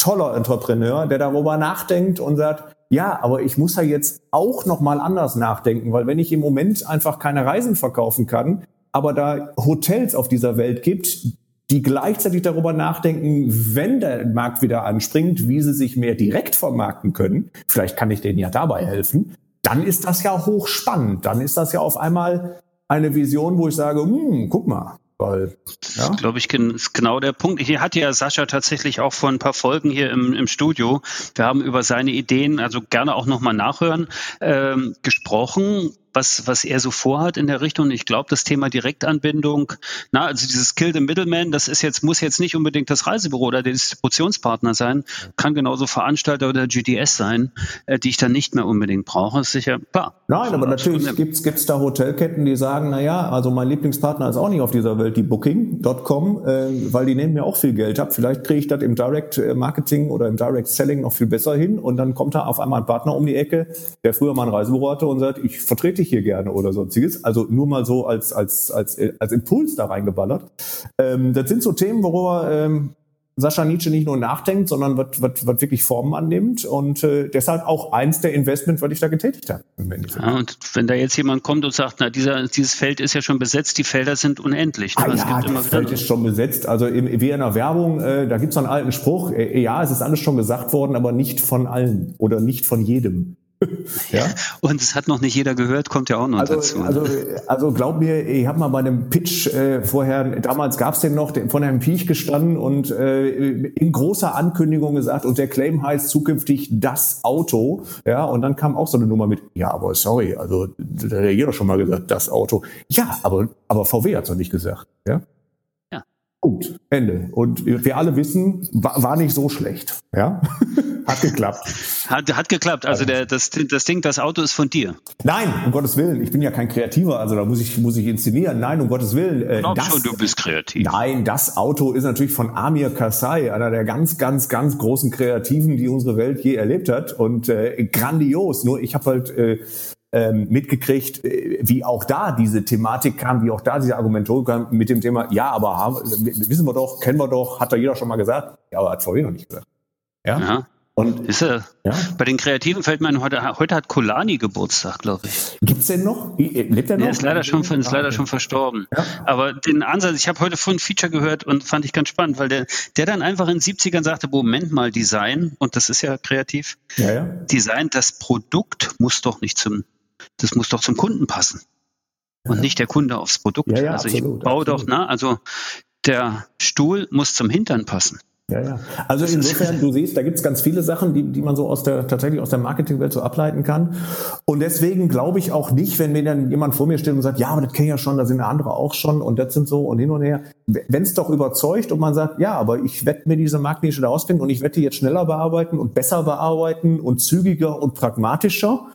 toller Entrepreneur, der darüber nachdenkt und sagt, ja, aber ich muss ja jetzt auch noch mal anders nachdenken, weil wenn ich im Moment einfach keine Reisen verkaufen kann, aber da Hotels auf dieser Welt gibt, die gleichzeitig darüber nachdenken, wenn der Markt wieder anspringt, wie sie sich mehr direkt vermarkten können, vielleicht kann ich denen ja dabei helfen, dann ist das ja hochspannend. Dann ist das ja auf einmal eine Vision, wo ich sage, hm, guck mal, weil, ja? Das glaube ich, ist genau der Punkt. Hier hat ja Sascha tatsächlich auch vor ein paar Folgen hier im, im Studio, wir haben über seine Ideen, also gerne auch nochmal nachhören, ähm, gesprochen was, was er so vorhat in der Richtung. Ich glaube, das Thema Direktanbindung, na, also dieses Kill the Middleman, das ist jetzt, muss jetzt nicht unbedingt das Reisebüro oder der Distributionspartner sein, kann genauso Veranstalter oder GDS sein, äh, die ich dann nicht mehr unbedingt brauche. ist sicher klar. Nein, aber natürlich gibt's gibt's da Hotelketten, die sagen, na ja, also mein Lieblingspartner ist auch nicht auf dieser Welt die Booking.com, äh, weil die nehmen mir auch viel Geld ab. Vielleicht kriege ich das im Direct äh, Marketing oder im Direct Selling noch viel besser hin und dann kommt da auf einmal ein Partner um die Ecke, der früher mal ein Reisebüro hatte und sagt, ich vertrete ich hier gerne oder sonstiges. Also nur mal so als, als, als, als Impuls da reingeballert. Ähm, das sind so Themen, worüber ähm, Sascha Nietzsche nicht nur nachdenkt, sondern was, was, was wirklich Formen annimmt und äh, deshalb auch eins der Investments, was ich da getätigt habe. Ja, und wenn da jetzt jemand kommt und sagt, na, dieser, dieses Feld ist ja schon besetzt, die Felder sind unendlich. Ne? Ah, ja, das Feld ist schon besetzt. Also im, wie in der Werbung, äh, da es einen alten Spruch, äh, ja, es ist alles schon gesagt worden, aber nicht von allen oder nicht von jedem. Ja? Und es hat noch nicht jeder gehört, kommt ja auch noch also, dazu. Also, also glaub mir, ich habe mal bei einem Pitch äh, vorher, damals gab es den noch, von Herrn Piech gestanden und äh, in großer Ankündigung gesagt, und der Claim heißt zukünftig das Auto. Ja, und dann kam auch so eine Nummer mit, ja, aber sorry, also da hat ja jeder schon mal gesagt, das Auto. Ja, aber, aber VW hat es doch nicht gesagt. Ja. Punkt. Ende. Und wir alle wissen, war, war nicht so schlecht. Ja? hat geklappt. Hat, hat geklappt. Also der, das, das Ding, das Auto ist von dir. Nein, um Gottes Willen. Ich bin ja kein Kreativer, also da muss ich, muss ich inszenieren. Nein, um Gottes Willen. Äh, das, schon, du bist kreativ. Nein, das Auto ist natürlich von Amir Kassai, einer der ganz, ganz, ganz großen Kreativen, die unsere Welt je erlebt hat. Und äh, grandios. Nur ich habe halt äh, ähm, mitgekriegt, äh, wie auch da diese Thematik kam, wie auch da diese Argumentation kam mit dem Thema, ja, aber haben, wissen wir doch, kennen wir doch, hat da jeder schon mal gesagt, ja, aber hat VW noch nicht gesagt. Ja. ja. Und ist er, ja? bei den Kreativen fällt mir heute, heute hat Kolani Geburtstag, glaube ich. Gibt's denn noch? Lebt er noch? Er ist leider schon, ist leider schon verstorben. Ja? Aber den Ansatz, ich habe heute von Feature gehört und fand ich ganz spannend, weil der, der dann einfach in den 70ern sagte, Moment mal, Design, und das ist ja kreativ, ja, ja. Design, das Produkt muss doch nicht zum das muss doch zum Kunden passen. Und nicht der Kunde aufs Produkt. Also absolut, ich baue absolut. doch, ne, also der Stuhl muss zum Hintern passen. Ja, ja. Also insofern, du siehst, da gibt's ganz viele Sachen, die, die man so aus der tatsächlich aus der Marketingwelt so ableiten kann. Und deswegen glaube ich auch nicht, wenn mir dann jemand vor mir steht und sagt, ja, aber das kenne ich ja schon, da sind andere auch schon und das sind so und hin und her. Wenn es doch überzeugt und man sagt, ja, aber ich werde mir diese Marktnische da ausfinden und ich werde die jetzt schneller bearbeiten und besser bearbeiten und zügiger und pragmatischer,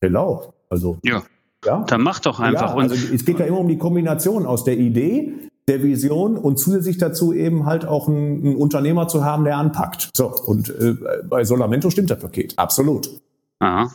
Hello. Also. Ja. Ja. Dann mach doch einfach. Ja, also es geht ja immer um die Kombination aus der Idee, der Vision und zusätzlich dazu eben halt auch einen, einen Unternehmer zu haben, der anpackt. So, und äh, bei Solamento stimmt das Paket. Absolut. Aha.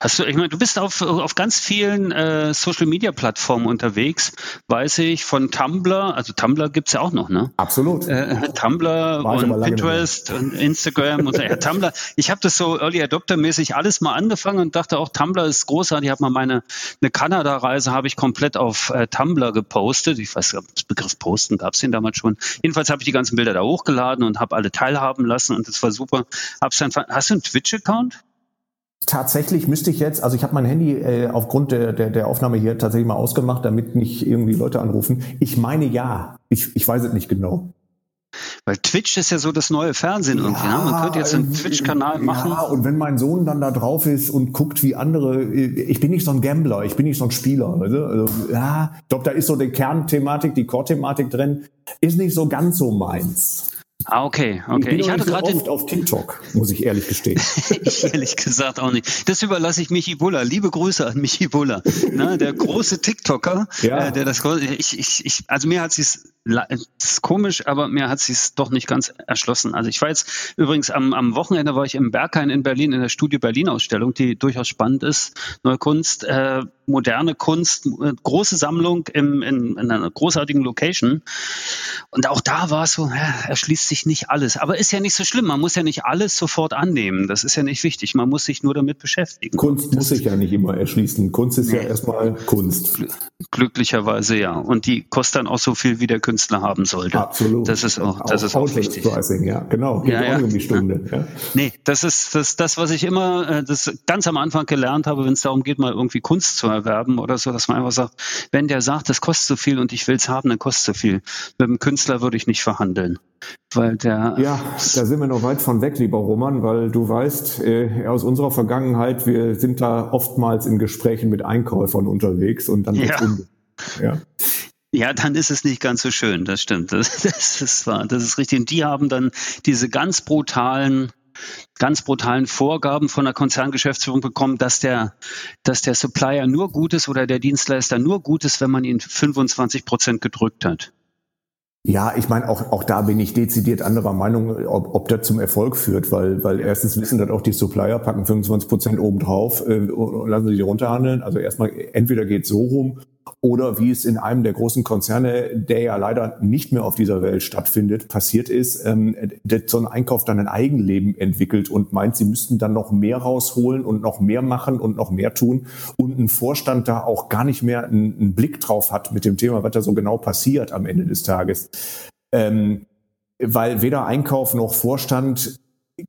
Hast du, ich meine, du bist auf, auf ganz vielen äh, Social Media Plattformen unterwegs, weiß ich, von Tumblr, also Tumblr gibt's ja auch noch, ne? Absolut. Äh, Tumblr und Pinterest und Instagram und so. Ja, Tumblr. Ich habe das so Early Adopter mäßig alles mal angefangen und dachte auch, Tumblr ist großartig. Ich habe mal meine eine Kanada-Reise habe ich komplett auf äh, Tumblr gepostet. Ich weiß, das Begriff Posten gab's den damals schon. Jedenfalls habe ich die ganzen Bilder da hochgeladen und habe alle teilhaben lassen und das war super. Hab's dann, hast du einen Twitch-Account? Tatsächlich müsste ich jetzt, also ich habe mein Handy äh, aufgrund der, der, der Aufnahme hier tatsächlich mal ausgemacht, damit nicht irgendwie Leute anrufen. Ich meine ja, ich, ich weiß es nicht genau. Weil Twitch ist ja so das neue Fernsehen ja, irgendwie. Ne? Man könnte jetzt einen Twitch-Kanal machen. Ja, und wenn mein Sohn dann da drauf ist und guckt, wie andere, ich bin nicht so ein Gambler, ich bin nicht so ein Spieler. Also, also ja, ich glaube, da ist so die Kernthematik, die Core-Thematik drin, ist nicht so ganz so meins. Ah, okay, okay. Ich, ich hatte gerade oft auf TikTok, muss ich ehrlich gestehen. ich ehrlich gesagt auch nicht. Das überlasse ich Michi Buller. Liebe Grüße an Michi Buller, ne, der große TikToker, ja. äh, der das. Ich, ich, ich, also mir hat es ist komisch, aber mir hat sich doch nicht ganz erschlossen. Also ich war jetzt übrigens am, am Wochenende war ich im Berghain in Berlin in der Studio Berlin Ausstellung, die durchaus spannend ist. Neue Kunst, äh, moderne Kunst, äh, große Sammlung im, in, in einer großartigen Location. Und auch da war es so, ja, erschließt sich nicht alles. Aber ist ja nicht so schlimm. Man muss ja nicht alles sofort annehmen. Das ist ja nicht wichtig. Man muss sich nur damit beschäftigen. Kunst muss sich ja nicht immer erschließen. Kunst ist nee. ja erstmal Kunst. Glücklicherweise ja. Und die kostet dann auch so viel wie der Künstler Künstler haben sollte. Absolut. Das ist auch, das auch ist auch wichtig. Pricing, ja, genau. Geht ja, ja. um die Stunde. Ja. Nee, das ist das, das, was ich immer, äh, das ganz am Anfang gelernt habe, wenn es darum geht, mal irgendwie Kunst zu erwerben oder so, dass man einfach sagt, wenn der sagt, das kostet so viel und ich will es haben, dann kostet so viel. Mit dem Künstler würde ich nicht verhandeln. Weil der ja, da sind wir noch weit von weg, lieber Roman, weil du weißt, äh, aus unserer Vergangenheit, wir sind da oftmals in Gesprächen mit Einkäufern unterwegs und dann ja. ja. Ja, dann ist es nicht ganz so schön, das stimmt. Das, das ist wahr, das ist richtig. Und die haben dann diese ganz brutalen ganz brutalen Vorgaben von der Konzerngeschäftsführung bekommen, dass der, dass der Supplier nur gut ist oder der Dienstleister nur gut ist, wenn man ihn 25 Prozent gedrückt hat. Ja, ich meine, auch, auch da bin ich dezidiert anderer Meinung, ob, ob das zum Erfolg führt, weil, weil erstens wissen dass auch die Supplier, packen 25 Prozent obendrauf äh, und lassen sie die runterhandeln. Also erstmal, entweder geht so rum oder wie es in einem der großen Konzerne, der ja leider nicht mehr auf dieser Welt stattfindet, passiert ist, ähm, dass so ein Einkauf dann ein Eigenleben entwickelt und meint, sie müssten dann noch mehr rausholen und noch mehr machen und noch mehr tun und ein Vorstand da auch gar nicht mehr einen, einen Blick drauf hat mit dem Thema, was da so genau passiert am Ende des Tages. Ähm, weil weder Einkauf noch Vorstand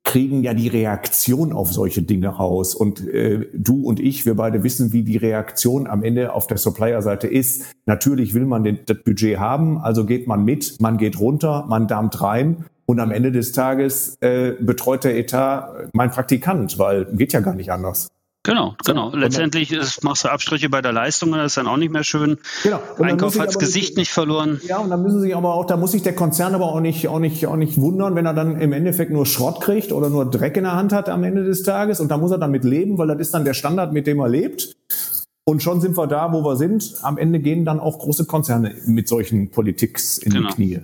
kriegen ja die Reaktion auf solche Dinge raus. Und äh, du und ich, wir beide wissen, wie die Reaktion am Ende auf der Supplier-Seite ist. Natürlich will man den, das Budget haben, also geht man mit, man geht runter, man dammt rein und am Ende des Tages äh, betreut der Etat mein Praktikant, weil geht ja gar nicht anders. Genau, genau. So, Letztendlich ist, machst du Abstriche bei der Leistung und das ist dann auch nicht mehr schön. Genau. Einkauf hat das Gesicht nicht verloren. Ja, und dann müssen sich aber auch, da muss sich der Konzern aber auch nicht, auch nicht, auch nicht wundern, wenn er dann im Endeffekt nur Schrott kriegt oder nur Dreck in der Hand hat am Ende des Tages und da muss er damit leben, weil das ist dann der Standard, mit dem er lebt. Und schon sind wir da, wo wir sind. Am Ende gehen dann auch große Konzerne mit solchen Politiks in genau. die Knie.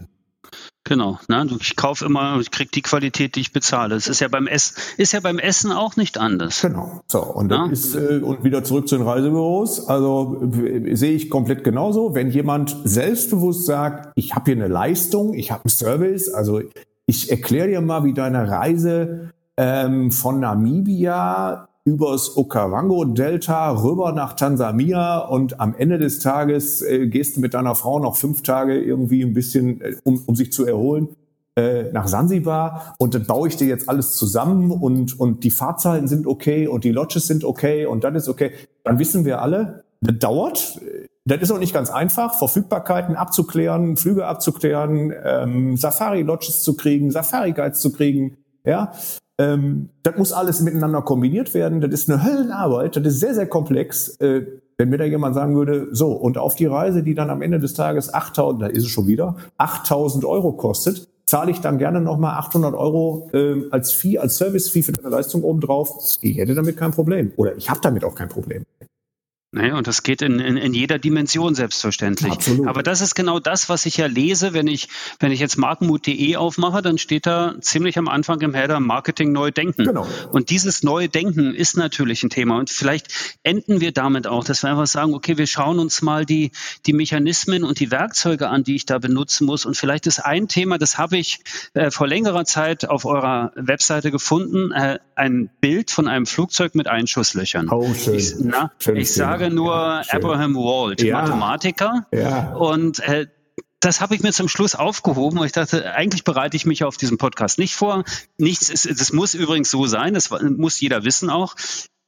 Genau, ne? ich kaufe immer, ich kriege die Qualität, die ich bezahle. Es ist ja beim Essen, ist ja beim Essen auch nicht anders. Genau. So und ja? ist äh, und wieder zurück zu den Reisebüros. Also sehe ich komplett genauso. Wenn jemand selbstbewusst sagt, ich habe hier eine Leistung, ich habe einen Service, also ich erkläre dir mal, wie deine Reise ähm, von Namibia übers Okavango-Delta rüber nach Tansania und am Ende des Tages äh, gehst du mit deiner Frau noch fünf Tage irgendwie ein bisschen, äh, um, um sich zu erholen, äh, nach Sansibar und dann baue ich dir jetzt alles zusammen und, und die Fahrzeiten sind okay und die Lodges sind okay und dann ist okay. Dann wissen wir alle, das dauert. Das ist auch nicht ganz einfach, Verfügbarkeiten abzuklären, Flüge abzuklären, ähm, Safari-Lodges zu kriegen, Safari-Guides zu kriegen. Ja, ähm, das muss alles miteinander kombiniert werden. Das ist eine Höllenarbeit. Das ist sehr, sehr komplex. Äh, wenn mir da jemand sagen würde, so, und auf die Reise, die dann am Ende des Tages 8000, da ist es schon wieder, 8000 Euro kostet, zahle ich dann gerne nochmal 800 Euro äh, als Fee, als Service-Fee für deine Leistung obendrauf. Ich hätte damit kein Problem. Oder ich habe damit auch kein Problem. Naja, und das geht in, in, in jeder Dimension selbstverständlich. Absolut. Aber das ist genau das, was ich ja lese, wenn ich, wenn ich jetzt markenmut.de aufmache, dann steht da ziemlich am Anfang im Header Marketing neu denken. Genau. Und dieses neue Denken ist natürlich ein Thema. Und vielleicht enden wir damit auch, dass wir einfach sagen, okay, wir schauen uns mal die, die Mechanismen und die Werkzeuge an, die ich da benutzen muss. Und vielleicht ist ein Thema, das habe ich äh, vor längerer Zeit auf eurer Webseite gefunden, äh, ein Bild von einem Flugzeug mit Einschusslöchern. Oh, schön. Ich, na, schön ich sage, sage nur ja, Abraham Wald, ja. Mathematiker. Ja. Und äh, das habe ich mir zum Schluss aufgehoben, weil ich dachte, eigentlich bereite ich mich auf diesen Podcast nicht vor. Nichts ist, das muss übrigens so sein, das muss jeder wissen auch.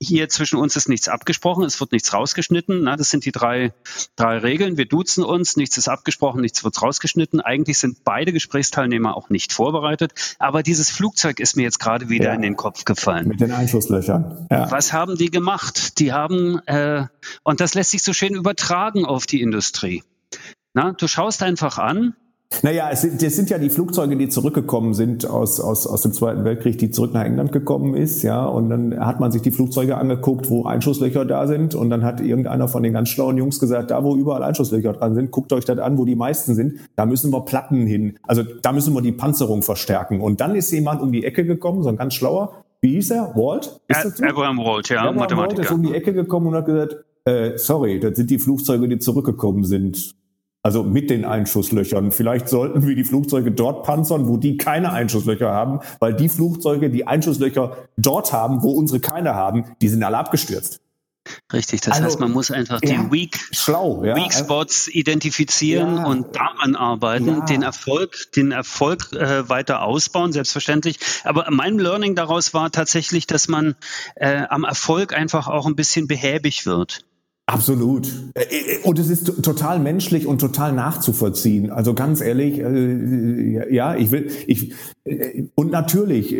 Hier zwischen uns ist nichts abgesprochen, es wird nichts rausgeschnitten. Na, das sind die drei, drei Regeln. Wir duzen uns, nichts ist abgesprochen, nichts wird rausgeschnitten. Eigentlich sind beide Gesprächsteilnehmer auch nicht vorbereitet. Aber dieses Flugzeug ist mir jetzt gerade wieder ja, in den Kopf gefallen. Mit den Einschusslöchern. Ja. Was haben die gemacht? Die haben, äh, und das lässt sich so schön übertragen auf die Industrie. Na, du schaust einfach an, naja, es sind, das sind ja die Flugzeuge, die zurückgekommen sind aus, aus, aus dem Zweiten Weltkrieg, die zurück nach England gekommen ist, ja. Und dann hat man sich die Flugzeuge angeguckt, wo Einschusslöcher da sind. Und dann hat irgendeiner von den ganz schlauen Jungs gesagt, da wo überall Einschusslöcher dran sind, guckt euch das an, wo die meisten sind. Da müssen wir Platten hin. Also da müssen wir die Panzerung verstärken. Und dann ist jemand um die Ecke gekommen, so ein ganz schlauer. Wie hieß er? Walt? Ist Abraham Walt, ja, Abraham Mathematiker. Walt ist um die Ecke gekommen und hat gesagt, äh, sorry, das sind die Flugzeuge, die zurückgekommen sind. Also mit den Einschusslöchern. Vielleicht sollten wir die Flugzeuge dort panzern, wo die keine Einschusslöcher haben, weil die Flugzeuge, die Einschusslöcher dort haben, wo unsere keine haben, die sind alle abgestürzt. Richtig, das also, heißt, man muss einfach ja, die Weak, schlau, ja, Weak Spots identifizieren ja, und daran arbeiten, den Erfolg, den Erfolg äh, weiter ausbauen, selbstverständlich. Aber mein Learning daraus war tatsächlich, dass man äh, am Erfolg einfach auch ein bisschen behäbig wird. Absolut. Äh, äh, und es ist total menschlich und total nachzuvollziehen. Also ganz ehrlich, äh, ja, ich will, ich, und natürlich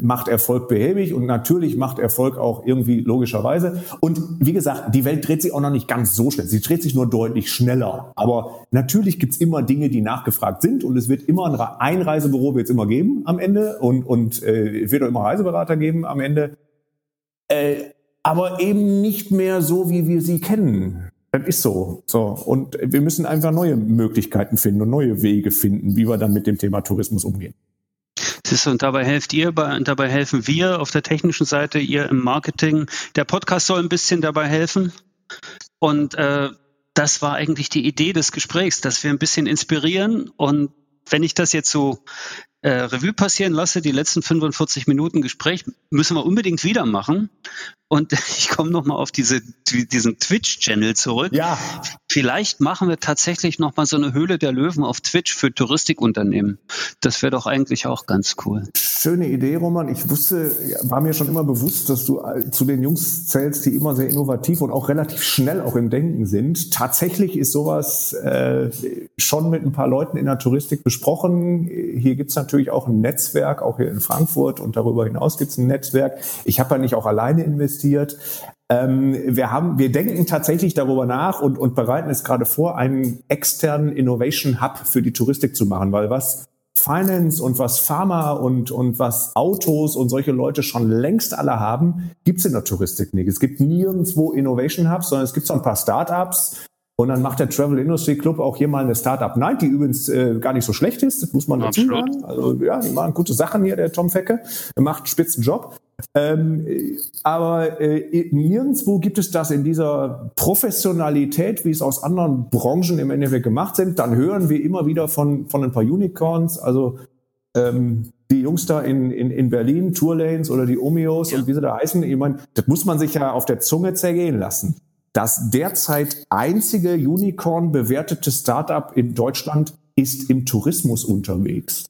macht Erfolg behäbig und natürlich macht Erfolg auch irgendwie logischerweise. Und wie gesagt, die Welt dreht sich auch noch nicht ganz so schnell. Sie dreht sich nur deutlich schneller. Aber natürlich gibt's immer Dinge, die nachgefragt sind und es wird immer ein Einreisebüro wird es immer geben am Ende und, und äh, wird auch immer Reiseberater geben am Ende. Aber eben nicht mehr so, wie wir sie kennen. Das ist so. So. Und wir müssen einfach neue Möglichkeiten finden und neue Wege finden, wie wir dann mit dem Thema Tourismus umgehen. Siehst und dabei helft ihr, dabei helfen wir auf der technischen Seite, ihr im Marketing. Der Podcast soll ein bisschen dabei helfen. Und äh, das war eigentlich die Idee des Gesprächs, dass wir ein bisschen inspirieren. Und wenn ich das jetzt so äh, Revue passieren lasse, die letzten 45 Minuten Gespräch müssen wir unbedingt wieder machen. Und ich komme nochmal auf diese, diesen Twitch-Channel zurück. Ja. Vielleicht machen wir tatsächlich nochmal so eine Höhle der Löwen auf Twitch für Touristikunternehmen. Das wäre doch eigentlich auch ganz cool. Schöne Idee, Roman. Ich wusste, war mir schon immer bewusst, dass du zu den Jungs zählst, die immer sehr innovativ und auch relativ schnell auch im Denken sind. Tatsächlich ist sowas äh, schon mit ein paar Leuten in der Touristik besprochen. Hier gibt's natürlich auch ein Netzwerk, auch hier in Frankfurt und darüber hinaus gibt's ein Netzwerk. Ich habe ja nicht auch alleine investiert. Ähm, wir haben, wir denken tatsächlich darüber nach und, und bereiten es gerade vor, einen externen Innovation Hub für die Touristik zu machen, weil was Finance und was Pharma und, und was Autos und solche Leute schon längst alle haben, gibt's in der Touristik nicht. Es gibt nirgendwo Innovation Hubs, sondern es gibt so ein paar Startups, und dann macht der Travel Industry Club auch hier mal eine Startup Night, die übrigens äh, gar nicht so schlecht ist, das muss man dazu sagen. Also ja, die machen gute Sachen hier, der Tom Fecke. Macht einen spitzen Job. Ähm, aber äh, nirgendwo gibt es das in dieser Professionalität, wie es aus anderen Branchen im Endeffekt gemacht sind. Dann hören wir immer wieder von, von ein paar Unicorns, also ähm, die Jungs da in, in, in Berlin, Tourlanes oder die Omios ja. und wie sie da heißen, ich meine, das muss man sich ja auf der Zunge zergehen lassen. Das derzeit einzige Unicorn bewertete Startup in Deutschland ist im Tourismus unterwegs.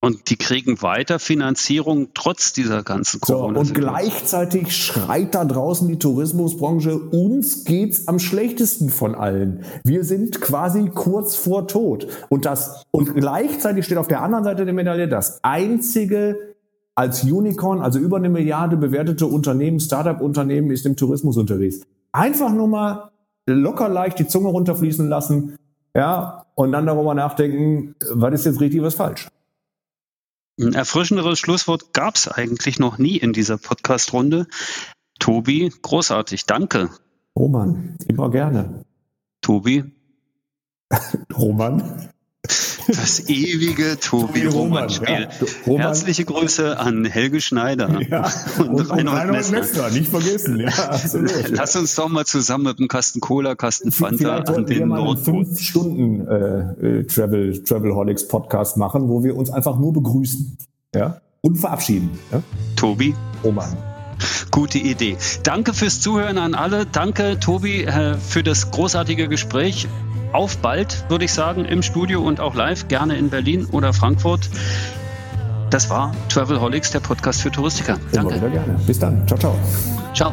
Und die kriegen weiter Finanzierung trotz dieser ganzen corona so, Und gleichzeitig schreit da draußen die Tourismusbranche, uns geht's am schlechtesten von allen. Wir sind quasi kurz vor Tod. Und das, und gleichzeitig steht auf der anderen Seite der Medaille das einzige als Unicorn, also über eine Milliarde bewertete Unternehmen, Startup-Unternehmen ist im Tourismus unterwegs einfach nur mal locker leicht die Zunge runterfließen lassen, ja, und dann darüber nachdenken, was ist jetzt richtig, was falsch. Ein erfrischenderes Schlusswort gab es eigentlich noch nie in dieser Podcast-Runde. Tobi, großartig, danke. Roman, immer gerne. Tobi. Roman. Das ewige Tobi Roman Spiel. Ja. Herzliche Grüße an Helge Schneider ja. und, und Reinhold Messner. Messner. Nicht vergessen, ja, absolut. Lass uns doch mal zusammen mit einem Kasten Cola, Kasten Fanta an den Nordpol. fünf Stunden äh, äh, Travel Travelholics Podcast machen, wo wir uns einfach nur begrüßen, ja, und verabschieden. Ja? Tobi. Roman. Gute Idee. Danke fürs Zuhören an alle. Danke, Tobi, äh, für das großartige Gespräch auf bald, würde ich sagen, im Studio und auch live, gerne in Berlin oder Frankfurt. Das war Travelholics, der Podcast für Touristiker. Danke. Immer wieder gerne. Bis dann. Ciao, ciao. Ciao.